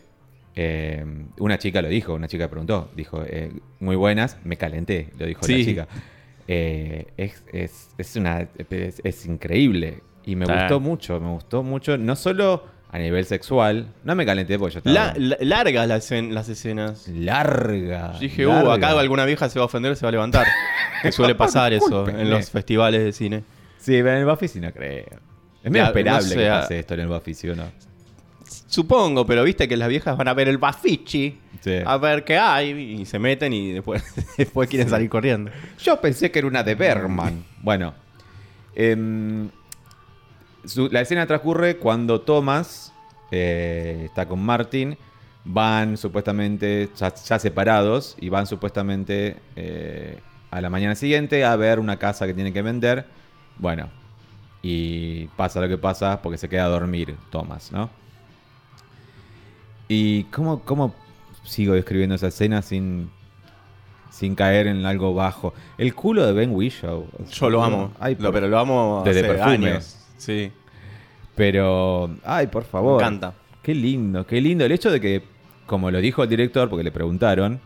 eh, una chica lo dijo, una chica preguntó, dijo, eh, muy buenas, me calenté, lo dijo la chica. Eh, es, es- es una, es, increíble y me gustó mucho, me gustó mucho, no solo a nivel sexual, no me calenté porque yo estaba La- la- largas las, escen- las escenas. larga. Yo dije, uh, larga. acá alguna vieja se va a ofender, se va a levantar. que suele pasar eso en los festivales de cine. Sí, pero en el Buffy sí no creo. Es medio esperable no sé, que pase esto en el Buffy, ¿sí o no? Supongo, pero viste que las viejas van a ver el Bafichi, Sí. a ver qué hay, y se meten y después, después quieren salir corriendo. Yo pensé que era una de Berman. Bueno, em, su- la escena transcurre cuando Thomas eh, está con Martin. Van supuestamente ya, ya separados y van supuestamente eh, a la mañana siguiente a ver una casa que tienen que vender. Bueno, y pasa lo que pasa porque se queda a dormir Thomas, ¿no? ¿Y cómo, cómo sigo describiendo esa escena sin, sin caer en algo bajo? El culo de Ben Whishaw. Yo lo amo, Ay, Lo- pero lo amo Desde hace años. Sí, Pero, ay, por me favor. encanta. Qué lindo, qué lindo. El hecho de que, como lo dijo el director, porque le preguntaron,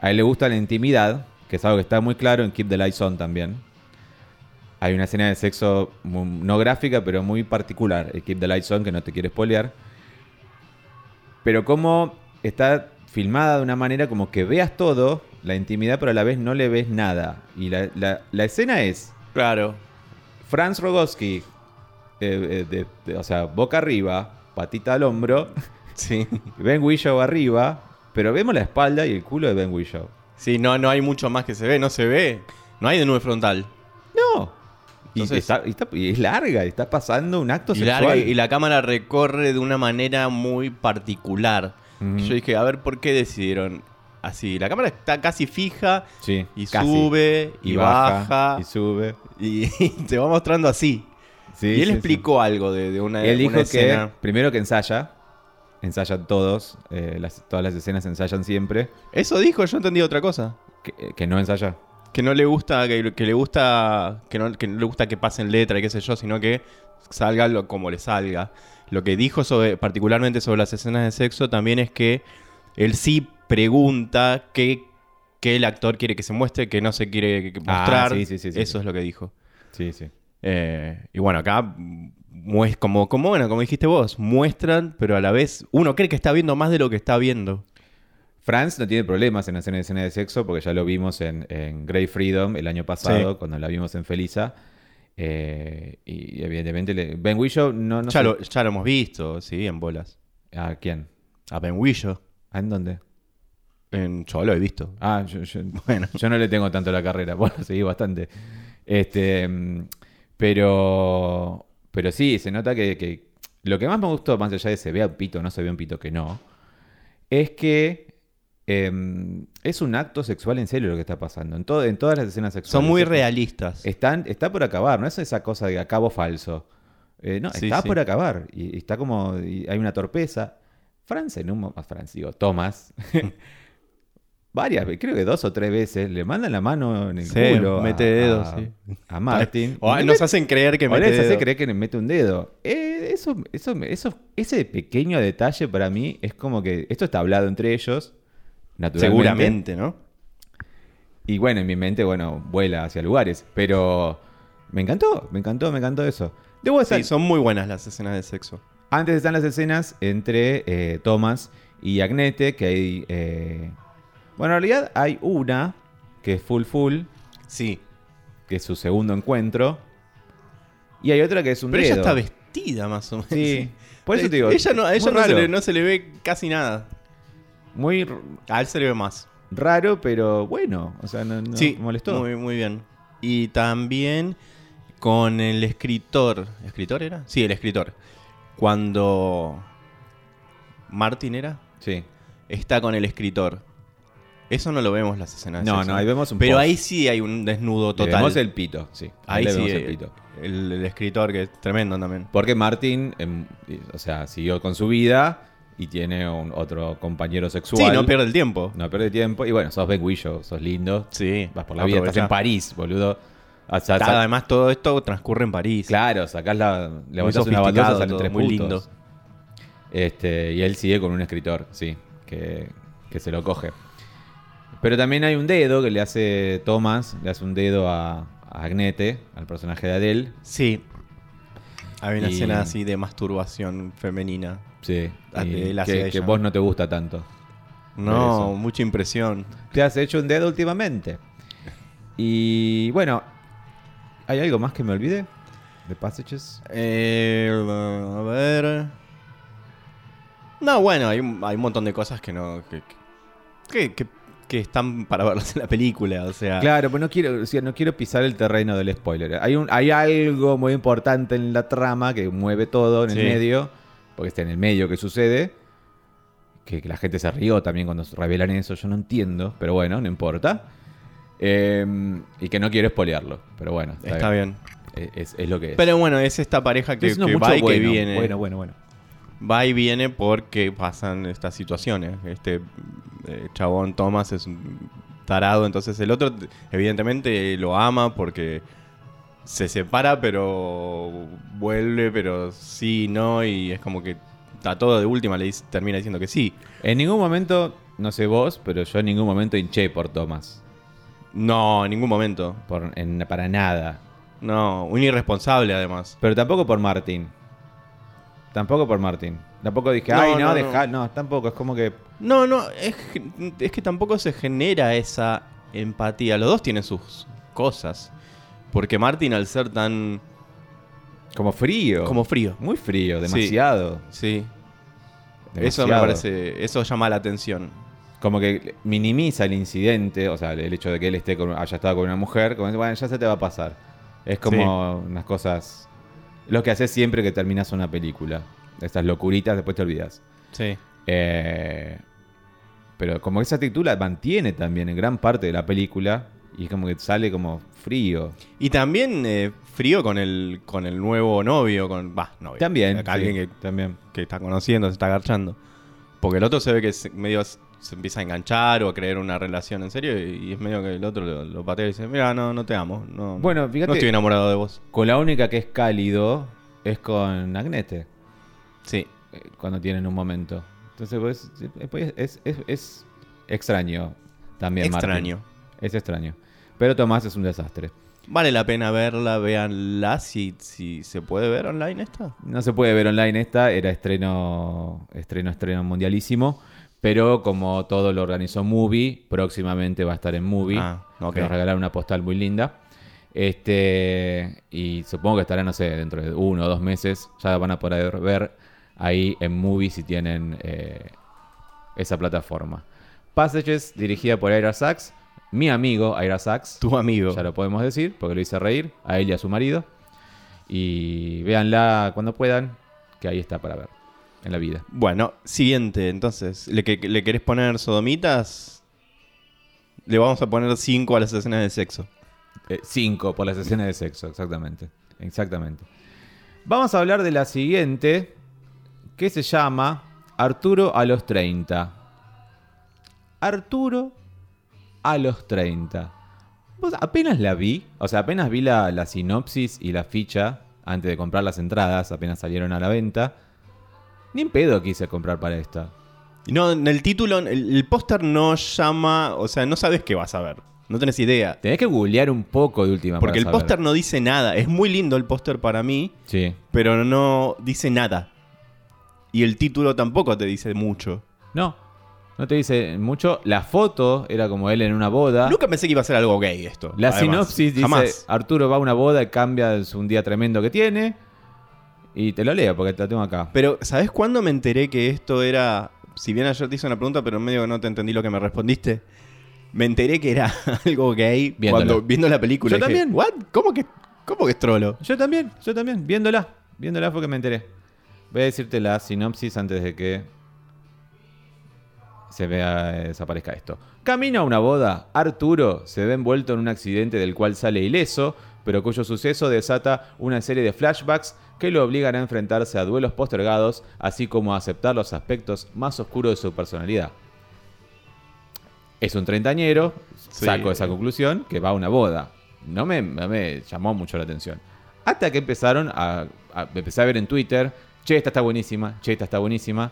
a él le gusta la intimidad, que es algo que está muy claro en Keep the Lights On también. Hay una escena de sexo no gráfica, pero muy particular, el Keep the Lights On, que no te quiere spoilear. Pero como está filmada de una manera como que veas todo, la intimidad, pero a la vez no le ves nada. Y la, la- la escena es Claro. Franz Rogowski, eh, eh, de- de- o sea, boca arriba, patita al hombro, Sí. Ben Whishaw arriba, pero vemos la espalda y el culo de Ben Whishaw. Sí, no, no hay mucho más que se ve, no se ve. No hay de nuevo frontal. No. Y, está- y está- y es larga, está pasando un acto Y, sexual. larga- y la cámara recorre de una manera muy particular. Yo dije, a ver, ¿por qué decidieron así? La cámara está casi fija Sí, y casi. sube y, baja, y sube. y, te va mostrando así. Sí, y él sí, explicó algo de, de una. Él dijo una que primero que ensaya, ensayan todos, eh, las- todas las escenas ensayan siempre, Eso dijo, yo entendí otra cosa. que, que no ensaya. Que no le gusta, que, que le gusta, que no, que no le gusta que pasen letra y qué sé yo, sino que salga lo, como le salga. Lo que dijo sobre, particularmente sobre las escenas de sexo también es que él sí pregunta qué, el actor quiere que se muestre, que no se quiere Ah, mostrar. sí, sí, sí, sí, Eso es lo que dijo. Sí, sí. Eh, y bueno, acá como, como, bueno, como dijiste vos, muestran, pero a la vez uno cree que está viendo más de lo que está viendo. Franz no tiene problemas en hacer una escena de sexo porque ya lo vimos en, en Grey Freedom el año pasado, Sí. cuando la vimos en Felisa. Eh, y evidentemente le- Ben Whishaw no, no ya, sé- lo, ya lo hemos visto, sí, en bolas. ¿A quién? A Ben Whishaw. ¿A en dónde? En, yo lo he visto. Ah, yo, yo- Bueno. yo no le tengo tanto la carrera. Bueno, seguí bastante. Este, pero, pero sí, se nota que, que lo que más me gustó, más allá de se vea un pito, no se ve un pito que no, es que em, es un acto sexual en serio lo que está pasando. En, todas las escenas sexuales. Son muy realistas. Están, está por acabar, no es esa cosa de acabo falso. Eh, no, Sí, está sí. por acabar. Y, y está como. y hay una torpeza. Franz en un ah, Franz, digo, Thomas. varias veces, creo que dos o tres veces, le mandan la mano en el Sí, culo. a- mete dedos, a, sí. a Martin. O nos hacen creer que o mete les hace creer que mete un dedo. Eh, eso, eso, eso, ese pequeño detalle para mí es como que. Esto está hablado entre ellos. Naturalmente. Seguramente, ¿no? Y bueno, en mi mente, bueno, vuela hacia lugares. Pero me encantó, me encantó, me encantó eso. Debo decir, Sí, son muy buenas las escenas de sexo. antes están las escenas entre eh, Thomas y Agnete, que hay... eh, Bueno, en realidad hay una que es full full, Sí. que es su segundo encuentro. Y hay otra que es un Pero ella está vestida más o menos. Sí. Por eso te digo, Ella no, a ella no se, le, no se le ve casi nada. Muy A él se le ve más. raro, pero bueno. O sea, no, no sí, molestó. Muy, muy bien. Y también con el escritor. ¿Escritor era? Sí, el escritor. Cuando Martin era, Sí. está con el escritor. Eso no lo vemos las escenas No, no, ahí vemos un Pero post. ahí sí hay un desnudo Le total. vemos el pito, sí. ahí le sí, vemos el, el pito. el- el escritor que es tremendo también. Porque Martin, em, o sea, siguió con su vida y tiene un, otro compañero sexual. Sí, no pierde el tiempo. No pierde tiempo. Y bueno, sos Ben Whishaw, sos lindo. Sí. Vas por la vida, estás en. París, boludo. O sea, Claro, sa- además todo esto transcurre en París. claro, sacás la. Muy Levantás una baldosa, salen tres muy puntos. lindo. Este, y él sigue con un escritor, sí, que, que se lo coge. Pero también hay un dedo que le hace Thomas, le hace un dedo a, a Agnete, al personaje de Adele. Sí. Hay una Y- escena así de masturbación femenina. Sí, y él hacia que, vos no te gusta tanto. No, mucha impresión. Te has hecho un dedo últimamente. Y bueno, ¿hay algo más que me olvide? ¿De Passages? Eh, a ver. No, bueno, hay, un- hay un montón de cosas que no. que, que, que- que están para verlas en la película. O sea. Claro, pues no quiero, o sea, no quiero pisar el terreno del spoiler. Hay, un, hay algo muy importante en la trama que mueve todo en Sí. el medio, porque está en el medio que sucede. Que, que la gente se rió también cuando revelan eso, yo no entiendo, pero bueno, no importa. Eh, y que no quiero spoilearlo, pero bueno, está, Está bien. bien. Es, es lo que es. Pero bueno, es esta pareja que, que va y bueno, que viene. Bueno, bueno, bueno. Va y viene porque pasan estas situaciones. Este eh, chabón Thomas es un tarado, entonces el otro evidentemente lo ama porque se separa, pero vuelve, pero sí, no, y es como que a todo de última le termina diciendo que sí. En ningún momento, no sé vos, pero yo en ningún momento hinché por Thomas. No, en ningún momento. Por, en- para nada. No, un irresponsable además. Pero tampoco por Martín. Tampoco por Martín. Tampoco dije, No, ay, no, no, deja. No. tampoco. Es como que. No, no, es, es que tampoco se genera esa empatía. Los dos tienen sus cosas. Porque Martin, al ser tan. Como frío. como frío. Muy frío, Sí. demasiado. Sí. Eso me parece. Eso llama la atención. Como que minimiza el incidente, o sea, el hecho de que él esté con, haya estado con una mujer, como bueno, ya se te va a pasar. Es como unas cosas. Lo que haces siempre que terminas una película. Estas locuritas, después te olvidas. Sí. Eh, pero como esa actitud la mantiene también en gran parte de la película. Y es como que sale como frío. Y también eh, frío con el, con el nuevo novio. con Va, novio. También. Acá sí, Alguien que, también. que está conociendo, se está agarchando. Porque el otro se ve que se- medio se empieza a enganchar o a creer una relación en serio. Y, y es medio que el otro lo, lo patea y dice: Mira, no, no te amo. No, Bueno, fíjate- No estoy enamorado de vos. Con la única que es cálido es con Agnete. Sí. eh, Cuando tienen un momento. Entonces, pues, pues, es, es- es extraño también. Extraño. Es extraño. Pero Tomás es un desastre. Vale la pena verla, véanla si, si se puede ver online esta. No se puede ver online esta, era estreno, estreno, estreno mundialísimo. Pero como todo lo organizó Movie, próximamente va a estar en Movie. Ah. Que nos regalaron una postal muy linda. Este, y supongo que estará, no sé, dentro de uno o dos meses. Ya van a poder ver ahí en Movie si tienen eh, esa plataforma. Passages, dirigida por Ira Sachs. Mi amigo Ira Sachs. Tu amigo. Ya lo podemos decir, porque lo hice reír a él y a su marido. Y véanla cuando puedan, que ahí está para ver en la vida. Bueno, siguiente, entonces. ¿Le, que- ¿Le querés poner sodomitas? Le vamos a poner 5 a las escenas de sexo. Eh, cinco por las escenas de sexo, exactamente. Exactamente. Vamos a hablar de la siguiente, que se llama Arturo a los 30. Arturo a los 30. Vos apenas la vi, o sea, apenas vi la, la sinopsis y la ficha antes de comprar las entradas, apenas salieron a la venta. Ni en pedo quise comprar para esta. No, en el título, el, el póster no llama, o sea, no sabes qué vas a ver. No tenés idea. Tenés que googlear un poco de última Porque el póster no dice nada. Es muy lindo el póster para mí, Sí. pero no dice nada. Y el título tampoco te dice mucho. No, no te dice mucho. La foto era como él en una boda. Nunca pensé que iba a ser algo gay esto. La además. sinopsis dice, Jamás. Arturo va a una boda y cambia es un día tremendo que tiene. Y te lo leo porque te lo tengo acá. Pero, ¿sabes cuándo me enteré que esto era... Si bien ayer te hice una pregunta, pero en medio que no te entendí lo que me respondiste. Me enteré que era algo gay Viéndola. cuando viendo la película. Yo Dije, también. ¿What? ¿Cómo que, ¿Cómo que es trolo? Yo también, yo también, viéndola. Viéndola fue que me enteré. Voy a decirte la sinopsis antes de que... se vea, eh, desaparezca esto. Camino a una boda, Arturo se ve envuelto en un accidente del cual sale ileso, pero cuyo suceso desata una serie de flashbacks que lo obligan a enfrentarse a duelos postergados, así como a aceptar los aspectos más oscuros de su personalidad. Es un treintañero, Sí. saco esa conclusión, que va a una boda. No me, no me llamó mucho la atención. Hasta que empezaron a, a- Empecé a ver en Twitter, che, esta está buenísima, che, esta está buenísima.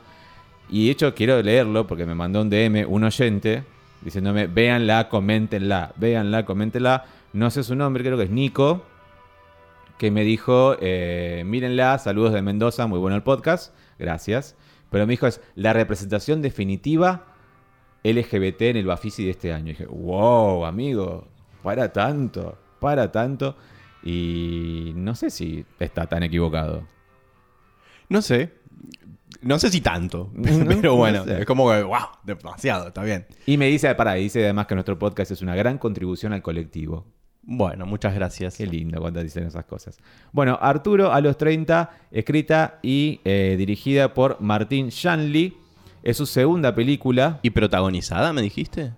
Y de hecho quiero leerlo porque me mandó un DM un oyente diciéndome, véanla, coméntenla, véanla, coméntenla. No sé su nombre, creo que es Nico, que me dijo, eh, mírenla, saludos de Mendoza, muy bueno el podcast, gracias. Pero me dijo, es la representación definitiva LGBT en el Bafisi de este año. Dije, wow, amigo, para tanto, para tanto. Y no sé si está tan equivocado. No sé. No sé si tanto. No, Pero no bueno, sé. es como que, wow, demasiado, está bien. Y me dice, para, dice además que nuestro podcast es una gran contribución al colectivo. Bueno, muchas gracias. Qué lindo cuando dicen esas cosas. Bueno, Arturo a los 30, escrita y eh, dirigida por Martín Shanley. Es su segunda película, ¿Y protagonizada, me dijiste?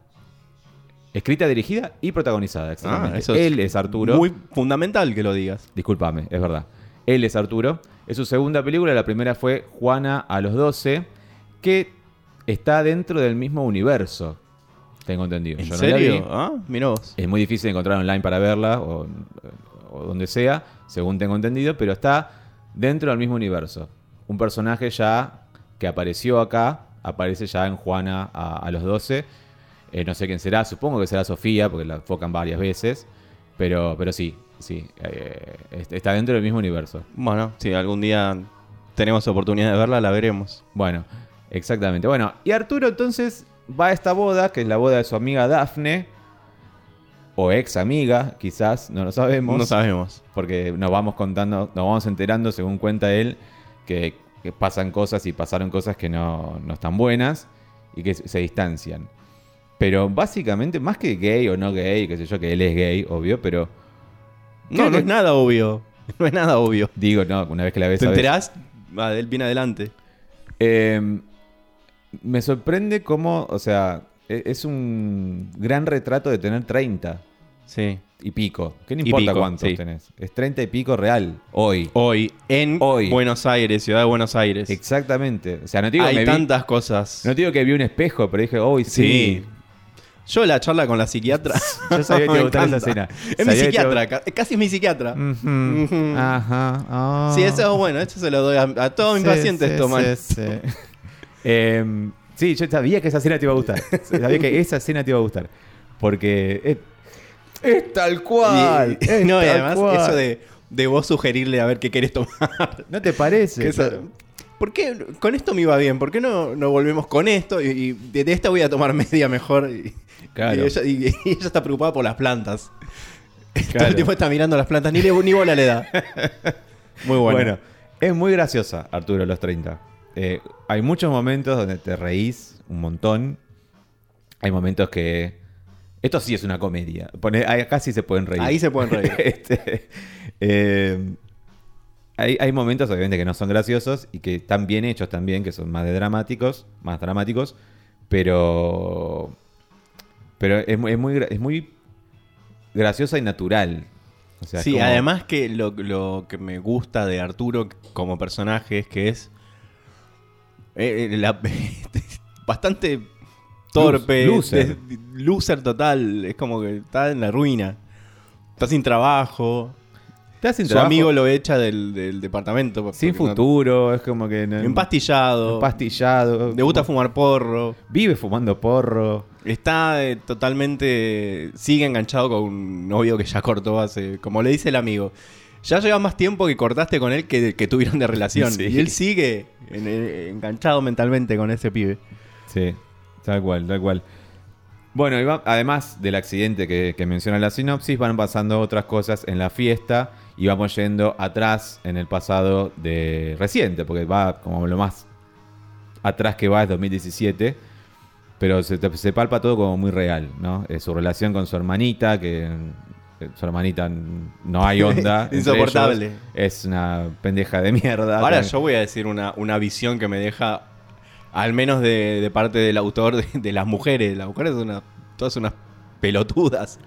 escrita, dirigida y protagonizada. Exactamente. Ah, eso es Él es Arturo. Muy fundamental que lo digas. Discúlpame, es verdad. Él es Arturo. Es su segunda película. La primera fue Juana a los 12, que está dentro del mismo universo. Tengo entendido. ¿En Yo no serio? ah, vos. Es muy difícil encontrar online para verla o, o donde sea, según tengo entendido, pero está dentro del mismo universo. Un personaje ya que apareció acá, aparece ya en Juana a, a los 12. Eh, no sé quién será, supongo que será Sofía, porque la enfocan varias veces. Pero, pero sí, sí, eh, est- está dentro del mismo universo. Bueno, si algún día tenemos oportunidad de verla, la veremos. Bueno, exactamente. Bueno, y Arturo entonces va a esta boda, que es la boda de su amiga Daphne, o ex amiga, quizás, no lo sabemos. No sabemos. porque nos vamos contando, nos vamos enterando, según cuenta él, que, que pasan cosas y pasaron cosas que no, no están buenas y que se se distancian. Pero básicamente, más que gay o no gay, qué sé yo, que él es gay, obvio, pero No, no que- es nada obvio. No es nada obvio. digo, no, una vez que la ves, ¿Te enterás? Va, de él viene adelante. Eh, me sorprende cómo, o sea, e- es un gran retrato de tener 30 Sí. y pico. ¿Qué no Y importa pico, cuántos sí. tenés? Es 30 y pico real, hoy. Hoy, en Hoy. Buenos Aires, ciudad de Buenos Aires. Exactamente. O sea, no te digo, Hay me vi- tantas cosas. no te digo que vi un espejo, pero dije, hoy sí. Sí. Yo la charla con la psiquiatra. Yo sabía que te me iba a gustar esa escena. Es mi Sabía que te psiquiatra, ca- casi es mi psiquiatra. Ajá. ah. Sí, eso es bueno, esto se lo doy a, a todos mis Sí, pacientes, sí, sí. Em, sí, yo sabía que esa escena te iba a gustar. Sabía que esa escena te iba a gustar. Porque es, es tal cual. Y- es no, y además cual. eso de, de vos sugerirle a ver qué querés tomar. ¿No te parece? Eso- ¿Por qué con esto me iba bien? ¿Por qué no, no volvemos con esto? Y, y de, de esta voy a tomar media mejor. Y, Claro. y ella, y- y ella está preocupada por las plantas. Todo el tiempo está mirando las plantas, ni, le, ni bola le da. Muy bueno. Bueno, es muy graciosa, Arturo, los 30. Eh, hay muchos momentos donde te reís un montón. Hay momentos que. Esto sí es una comedia. Pone- acá sí se pueden reír. Ahí se pueden reír. Este, eh, hay, hay momentos, obviamente, que no son graciosos y que están bien hechos también, que son más de dramáticos, más dramáticos, pero. Pero es, muy- es muy, es muy graciosa y natural. O sea, es sí, como- además que lo, lo que me gusta de Arturo como personaje es que es eh, eh, la- bastante torpe, loser. loser total, es como que está en la ruina, está sin trabajo, Te hacen su trabajo amigo lo echa del, del departamento. sin porque no- futuro, es como que. no- empastillado, empastillado. le gusta fumar porro, Vive fumando porro. está eh, totalmente, sigue enganchado con un novio que ya cortó hace, como le dice el amigo. Ya lleva más tiempo que cortaste con él que, que tuvieron de relación. Sí. Y él sigue en- en- enganchado mentalmente con ese pibe. Sí, tal cual, tal cual. Bueno, y va- además del accidente que, que menciona la sinopsis, van pasando otras cosas en la fiesta y vamos yendo atrás en el pasado de reciente, porque va como lo más atrás que va es 2017, pero se, palpa todo como muy real, ¿no? Eh, su relación con su hermanita, que eh, su hermanita no hay onda. Insoportable. ellos. Es una pendeja de mierda. Ahora yo voy a decir una, una visión que me deja Al menos de, de parte del autor de, de las mujeres. Las mujeres son una- todas unas pelotudas.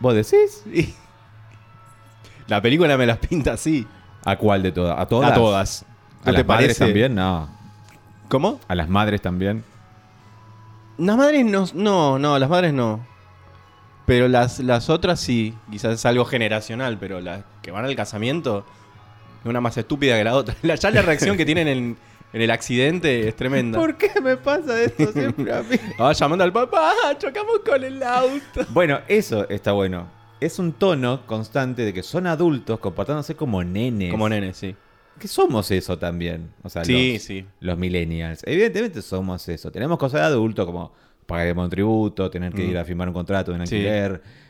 ¿Vos decís? Y La película me las pinta así. ¿A cuál de todas? ¿A todas? A todas. ¿A ¿No las te madres parece? también? No. ¿Cómo? ¿A las madres también? Las madres no, no, no, las madres no. Pero las, las otras sí, quizás es algo generacional, pero las que van al casamiento, una más estúpida que la otra. La- ya la reacción que tienen en, en el accidente es tremenda. qué me pasa esto siempre a mí? Va llamando al papá, chocamos con el auto. bueno, eso está bueno. Es un tono constante de que son adultos comportándose como nenes. Como nene, sí. Que somos eso también. O sea, Sí, los, sí. los millennials. Evidentemente somos eso. Tenemos cosas de adulto como pagar un tributo, tener que Mm. ir a firmar un contrato de un Sí.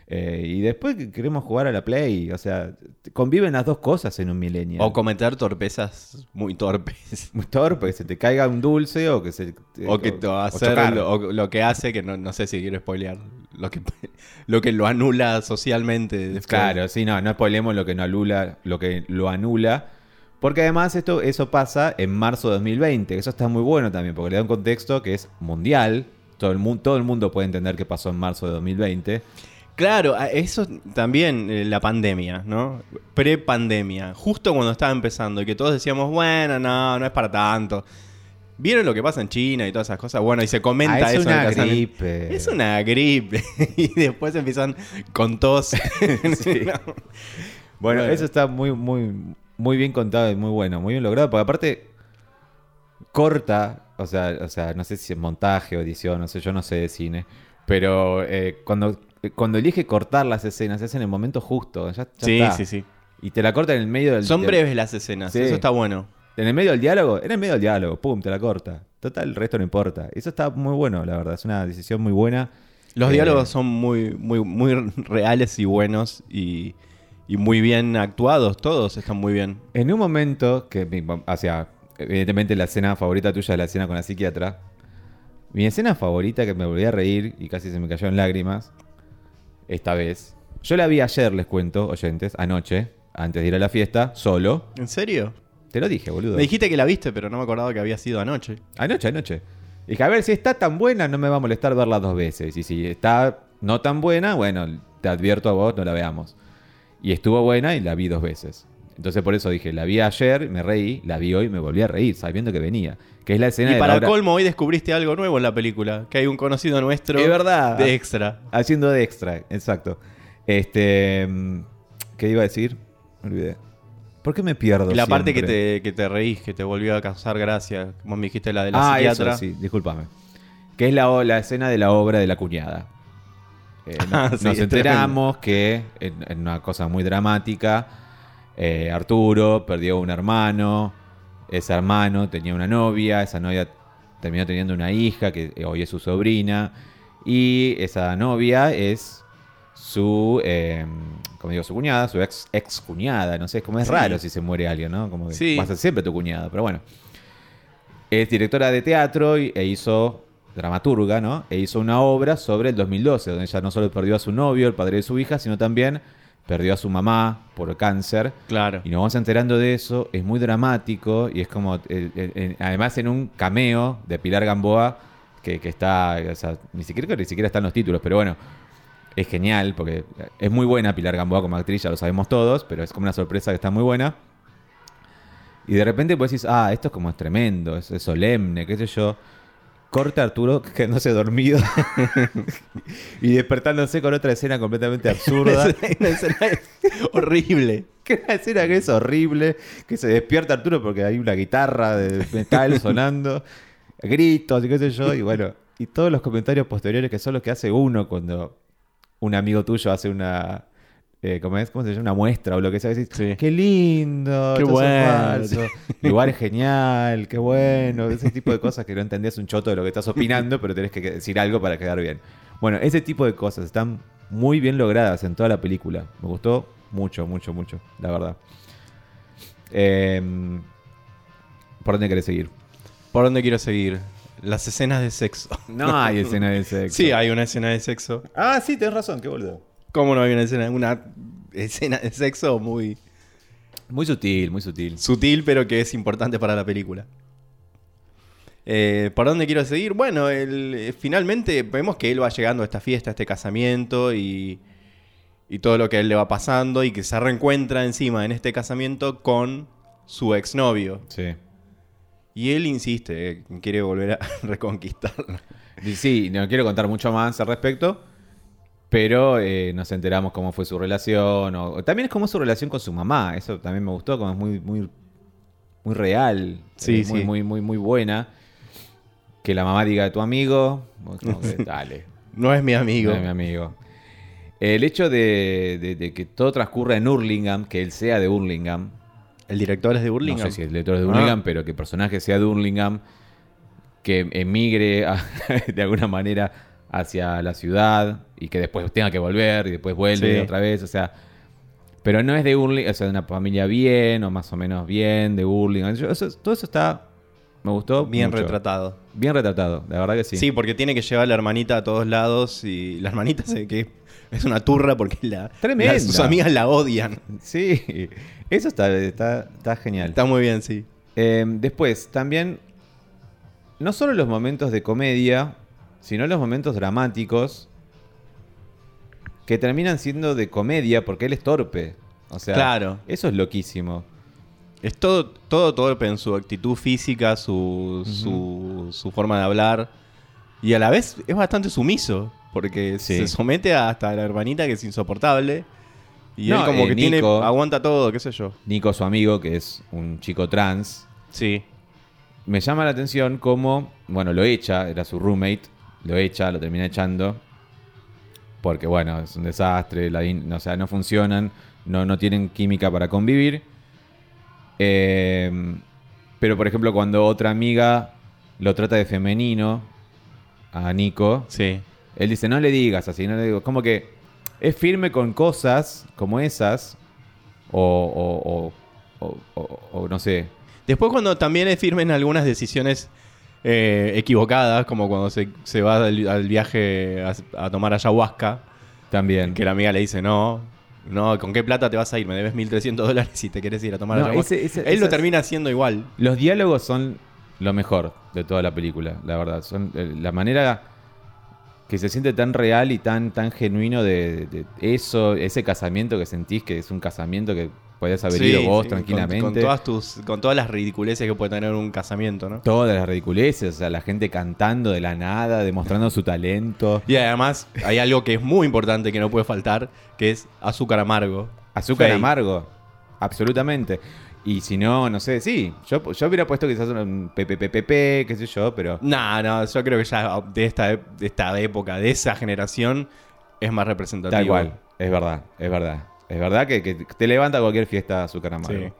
Eh, y después que queremos jugar a la Play. O sea, conviven las dos cosas en un millennial. O cometer torpezas muy torpes. Muy torpe, que se te caiga un dulce o que se... O que te va a o hacer chocar. lo, o lo que hace, que no, no sé si quiero spoilear, lo que, lo que lo anula socialmente. después. Claro, sí, no, no spoilemos lo que no anula, lo que lo anula. Porque además esto, eso pasa en marzo de 2020. Eso está muy bueno también, porque le da un contexto que es mundial. Todo el, mu- todo el mundo puede entender qué pasó en marzo de 2020. Claro, eso también, eh, la pandemia, ¿no? Pre-pandemia, justo cuando estaba empezando y que todos decíamos, bueno, no, no es para tanto. ¿Vieron lo que pasa en China y todas esas cosas? Bueno, y se comenta Ah, es eso. una gripe. Es una gripe. y después empiezan con tos. Sí. No. Bueno, Bueno. eso está muy, muy, muy bien contado y muy bueno, muy bien logrado. Porque aparte, corta, o sea, o sea, no sé si es montaje o edición, no sé, yo no sé de cine. Pero eh, cuando, cuando elige cortar las escenas, es en el momento justo. Ya, ya Sí, está. sí, sí. Y te la corta en el medio del Son breves las escenas, Sí. eso está bueno. En el medio del diálogo, en el medio del diálogo, pum, te la corta. Total, el resto no importa. Eso está muy bueno, la verdad. Es una decisión muy buena. Los Eh, diálogos son muy, muy, muy reales y buenos y, y muy bien actuados, todos están muy bien. En un momento que, o sea, evidentemente la escena favorita tuya es la escena con la psiquiatra. Mi escena favorita que me volví a reír y casi se me cayó en lágrimas, esta vez. Yo la vi ayer, les cuento, oyentes, anoche, antes de ir a la fiesta, solo. ¿En serio? Te lo dije, boludo. Me dijiste que la viste, pero no me acordaba que había sido anoche. Anoche, anoche. Dije, a ver, si está tan buena, no me va a molestar verla dos veces. Y si está no tan buena, bueno, te advierto a vos, no la veamos. Y estuvo buena y la vi dos veces. Entonces por eso dije, la vi ayer, me reí, la vi hoy, me volví a reír, sabiendo que venía. Que es la escena Y de para colmo, hoy descubriste algo nuevo en la película. Que hay un conocido nuestro Es verdad. de extra. haciendo de extra, exacto. Este, mm, ¿qué iba a decir? Me olvidé. ¿Por qué me pierdo? La parte que te, que te reís, que te volvió a causar gracia. Como me dijiste, la de la ah, psiquiatra. eso sí, discúlpame. Que es la, la escena de la obra de la cuñada. Eh, no- Ah, sí, nos enteramos que, en, en una cosa muy dramática, eh, Arturo perdió un hermano, ese hermano tenía una novia, esa novia terminó teniendo una hija, que hoy es su sobrina, y esa novia es su, eh, como digo, su cuñada, su ex, ex cuñada, no sé, como es Sí. raro si se muere alguien, ¿no? Como que Sí. va a ser siempre tu cuñada, pero bueno. Es directora de teatro y- e hizo dramaturga, ¿no? E hizo una obra sobre el 2012, donde ella no solo perdió a su novio, el padre de su hija, sino también perdió a su mamá por cáncer. Claro. Y nos vamos enterando de eso, es muy dramático y es como, eh, eh, eh, además en un cameo de Pilar Gamboa, que, que está, o sea, ni siquiera, que ni siquiera están los títulos, pero bueno, es genial porque es muy buena Pilar Gamboa como actriz, ya lo sabemos todos, pero es como una sorpresa que está muy buena. Y de repente pues decís, ah, esto es como es tremendo, es, es solemne, qué sé yo. Corta Arturo quedándose dormido y despertándose con otra escena completamente absurda. Una escena horrible. Que una escena que es horrible, que se despierta Arturo porque hay una guitarra de metal sonando, gritos y qué sé yo, y bueno, y todos los comentarios posteriores que son los que hace uno cuando un amigo tuyo hace una, eh, ¿cómo es? ¿Cómo se llama? Una muestra o lo que sea, decís, Sí. qué lindo, Qué bueno". falso, lugar es genial, qué bueno, ese tipo de cosas que no entendías un choto de lo que estás opinando, pero tenés que decir algo para quedar bien. Bueno, ese tipo de cosas están muy bien logradas en toda la película. Me gustó mucho, mucho, mucho, la verdad. Em, ¿Por dónde querés seguir? ¿Por dónde quiero seguir? Las escenas de sexo. No hay escena de sexo. Sí, hay una escena de sexo. Ah, sí, tenés razón, qué boludo. ¿Cómo no hay una escena? Una escena de sexo muy Muy sutil, muy sutil. sutil, pero que es importante para la película. Eh, ¿Por dónde quiero seguir? Bueno, eh, finalmente vemos que él va llegando a esta fiesta, a este casamiento y, y todo lo que a él le va pasando y que se reencuentra encima en este casamiento con su exnovio. Sí. Y él insiste, eh, quiere volver a reconquistarla. Sí, no quiero contar mucho más al respecto, pero eh, nos enteramos cómo fue su relación. O, también es cómo es su relación con su mamá. Eso también me gustó, como es muy, muy, muy real. Sí, eh, muy, sí. muy, muy, muy buena. Que la mamá diga de tu amigo. como que, dale, No es mi amigo. no es mi amigo. El hecho de, de- de que todo transcurra en Hurlingham, que él sea de Hurlingham. El director es de Burlingame. No sé si el director es de Ah. Hurlingham, pero que el personaje sea de Hurlingham, que emigre a- de alguna manera hacia la ciudad y que después tenga que volver y después vuelve Sí. otra vez, o sea, pero no es de Hurlingham, o sea, de una familia bien o más o menos bien de eso- todo eso está, me gustó. Bien mucho. retratado. Bien retratado, la verdad que sí. Sí. porque tiene que llevar a la hermanita a todos lados y la hermanita se que es una turra porque la, la- sus amigas la odian. Sí, eso está, está, está genial. Está muy bien, sí. Eh, después, también, no solo los momentos de comedia, sino los momentos dramáticos que terminan siendo de comedia porque él es torpe. O sea, Claro. eso es loquísimo. Es todo, todo torpe en su actitud física, su, su, su forma de hablar. Y a la vez es bastante sumiso. Porque Sí. se somete hasta a la hermanita que es insoportable. Y No, él como eh, que tiene, aguanta todo, qué sé yo. Nico, su amigo, que es un chico trans, Sí. me llama la atención cómo, bueno, lo echa, era su roommate, lo echa, lo termina echando, porque bueno, es un desastre, la o sea, no funcionan, no, no tienen química para convivir. Eh, pero por ejemplo, cuando otra amiga lo trata de femenino a Nico, Sí. él dice, no le digas así, no le digo, como que es firme con cosas como esas, o- o- o- o no sé, Después cuando también es firme en algunas decisiones eh, equivocadas, como cuando se, se va al, al viaje a, a tomar ayahuasca, también. que la amiga le dice, no, no, ¿con qué plata te vas a ir? Me debes 1.300 dólares si te quieres ir a tomar No, ayahuasca. ese- ese- Él lo termina haciendo igual. Los diálogos son lo mejor de toda la película, la verdad. Son eh, la manera que se siente tan real y tan, tan genuino de, de eso, ese casamiento que sentís que es un casamiento que podías haber Sí, ido vos sí, tranquilamente. Con, todas tus, con todas las ridiculeces que puede tener un casamiento, ¿no? Todas las ridiculeces, o sea, la gente cantando de la nada, demostrando su talento. Y además hay algo que es muy importante que no puede faltar, que es azúcar amargo. Azúcar amargo, absolutamente. Y si no, no sé, sí, yo, yo hubiera puesto quizás un PPPP, qué sé yo, pero... No, no, yo creo que ya de esta, de esta época, de esa generación, es más representativo. Tal cual, es verdad, es verdad. Es verdad que, que te levanta cualquier fiesta azúcar amargo. Sí.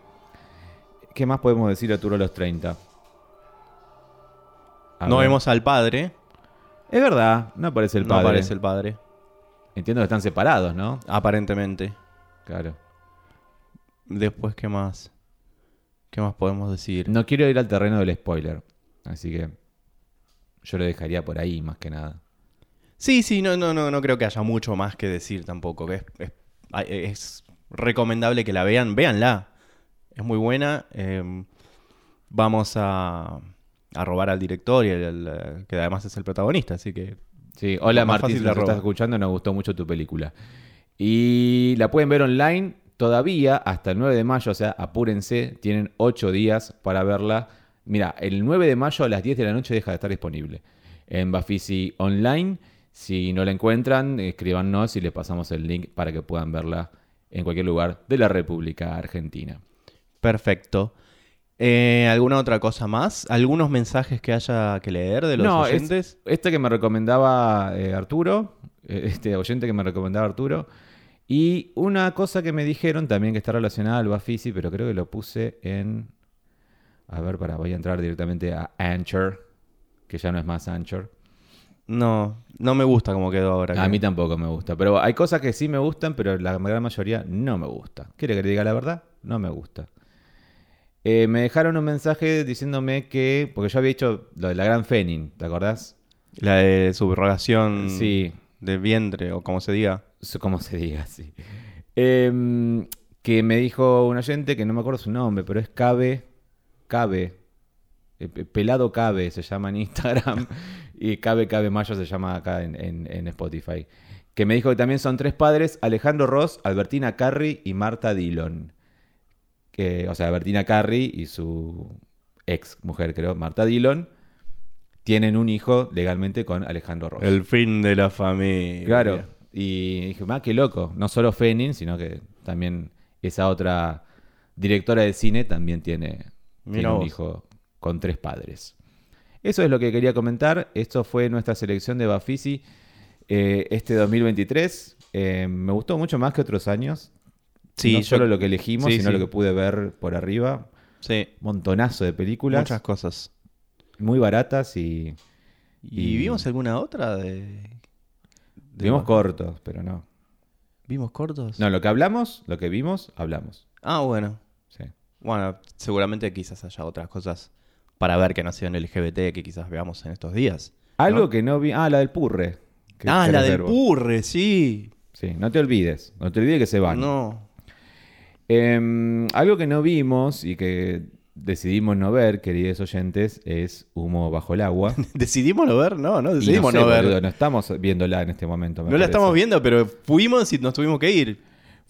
¿Qué más podemos decir a Arturo los 30? A No ver. vemos al padre. Es verdad, no aparece el no padre. aparece el padre. Entiendo que están separados, ¿no? Aparentemente. Claro. Después, ¿qué más? ¿Qué más podemos decir? No quiero ir al terreno del spoiler. Así que yo lo dejaría por ahí más que nada. Sí, sí, no, no, no, no creo que haya mucho más que decir tampoco. que Es, es recomendable que la vean. Véanla. Es muy buena. Eh, vamos a, a robar al director y al- al- que además es el protagonista, así que Sí, hola Martín, si nos estás escuchando, nos gustó mucho tu película. Y la pueden ver online todavía hasta el 9 de mayo, o sea, apúrense, tienen 8 días para verla. Mira, el 9 de mayo a las 10 de la noche deja de estar disponible en Bafisi Online. Si no la encuentran, escríbanos y les pasamos el link para que puedan verla en cualquier lugar de la República Argentina. perfecto. Eh, ¿Alguna otra cosa más? ¿Algunos mensajes que haya que leer de los No, es- oyentes? Este que me recomendaba eh, Arturo, eh, este oyente que me recomendaba Arturo. Y una cosa que me dijeron también que está relacionada al Bafisi, pero creo que lo puse en. A ver, para, voy a entrar directamente a Anchor, que ya no es más Anchor. No, no me gusta como quedó ahora. A mí tampoco me gusta, pero hay cosas que sí me gustan, pero la gran mayoría no me gusta. ¿Quiere que le diga la verdad? No me gusta. Eh, me dejaron un mensaje diciéndome que, porque yo había hecho lo de la gran Fenin, ¿te acordás? La de subrogación Sí, de vientre, o como se diga. Como se diga, sí. Em, que me dijo un oyente que no me acuerdo su nombre, pero es Cabe. Cabe. eh, Pe- Pelado Cabe se llama en Instagram y Cabe Cabe Mayo se llama acá en, en- en Spotify. Que me dijo que también son tres padres, Alejandro Ross, Albertina Carri y Marta Dillon. Que, o sea, Albertina Carri y su ex mujer, creo, Marta Dillon, tienen un hijo legalmente con Alejandro Ross. El fin de la familia. Claro. Y dije, más qué loco. No solo Fenin, sino que también esa otra directora de cine también tiene, tiene un hijo con tres padres. Eso es lo que quería comentar. Esto fue nuestra selección de Bafisi eh, este 2023. Eh, me gustó mucho más que otros años. Sí, no yo- solo lo que elegimos, sí, sino sí. lo que pude ver por arriba. Sí, Montonazo de películas. muchas cosas. Muy baratas y ¿Y, Y- vimos alguna otra de...? de- vimos cortos, pero no. ¿Vimos cortos? No, lo que hablamos, lo que vimos, hablamos. Ah, bueno. Sí. Bueno, seguramente quizás haya otras cosas para ver que no sean LGBT que quizás veamos en estos días. Algo ¿no? que no vi. Ah, la del purre. que- ah, la del purre, sí. Sí, no te olvides. No te olvides que se van. No. Em, algo que no vimos y que decidimos no ver, queridos oyentes, es Humo bajo el agua. ¿Decidimos no ver? No, no Y decidimos sé, no, ver. boludo, no estamos viéndola en este momento. me no la estamos viendo, pero fuimos y nos tuvimos que ir.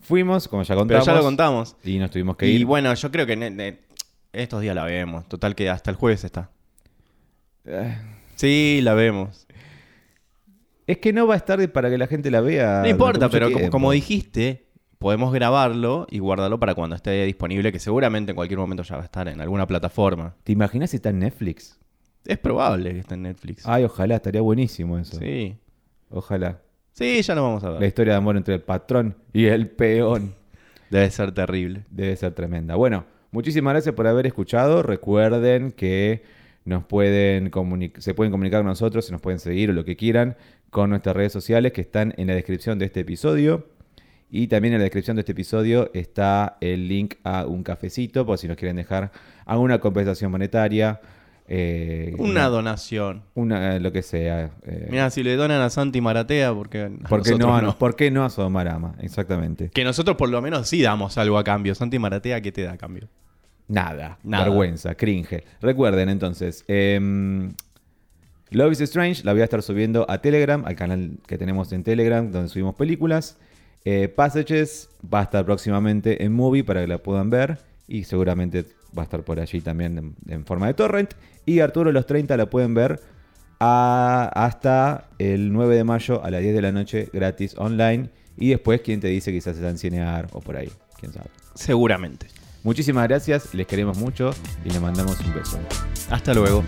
Fuimos, como ya Pero contamos. ya lo contamos. Y nos tuvimos que Y ir. bueno, yo creo que en- en- estos días la vemos. Total que hasta el jueves está. Eh, Sí, la vemos. Es que no va a estar para que la gente la vea. No importa, pero como, dijiste, podemos grabarlo y guardarlo para cuando esté disponible, que seguramente en cualquier momento ya va a estar en alguna plataforma. ¿Te imaginas si está en Netflix? Es probable que esté en Netflix. Ay, ojalá, estaría buenísimo eso. sí. Ojalá. Sí, ya lo vamos a La ver. historia de amor entre el patrón y el peón. Debe ser terrible. Debe ser tremenda. Bueno, muchísimas gracias por haber escuchado. Recuerden que nos pueden se pueden comunicar con nosotros, se nos pueden seguir o lo que quieran con nuestras redes sociales que están en la descripción de este episodio. Y también en la descripción de este episodio está el link a un cafecito, por si nos quieren dejar alguna compensación monetaria. Eh, Una donación. una- lo que sea. eh, Mira, si le donan a Santi Maratea, porque ¿por, qué no, a- ¿Por qué no a Sodomarama? Exactamente. Que nosotros por lo menos sí damos algo a cambio. Santi Maratea, ¿qué te da a cambio? Nada, Nada. vergüenza, cringe. Recuerden entonces, em, Love is Strange la voy a estar subiendo a Telegram, al canal que tenemos en Telegram, donde subimos películas. Eh, Passages va a estar próximamente en Movie para que la puedan ver. Y seguramente va a estar por allí también en, en forma de torrent. Y Arturo los 30 la pueden ver a- hasta el 9 de mayo a las 10 de la noche gratis online. Y después, quien te dice quizás está en Cinear o por ahí, quién sabe. Seguramente. Muchísimas gracias, les queremos mucho y les mandamos un beso. Hasta luego.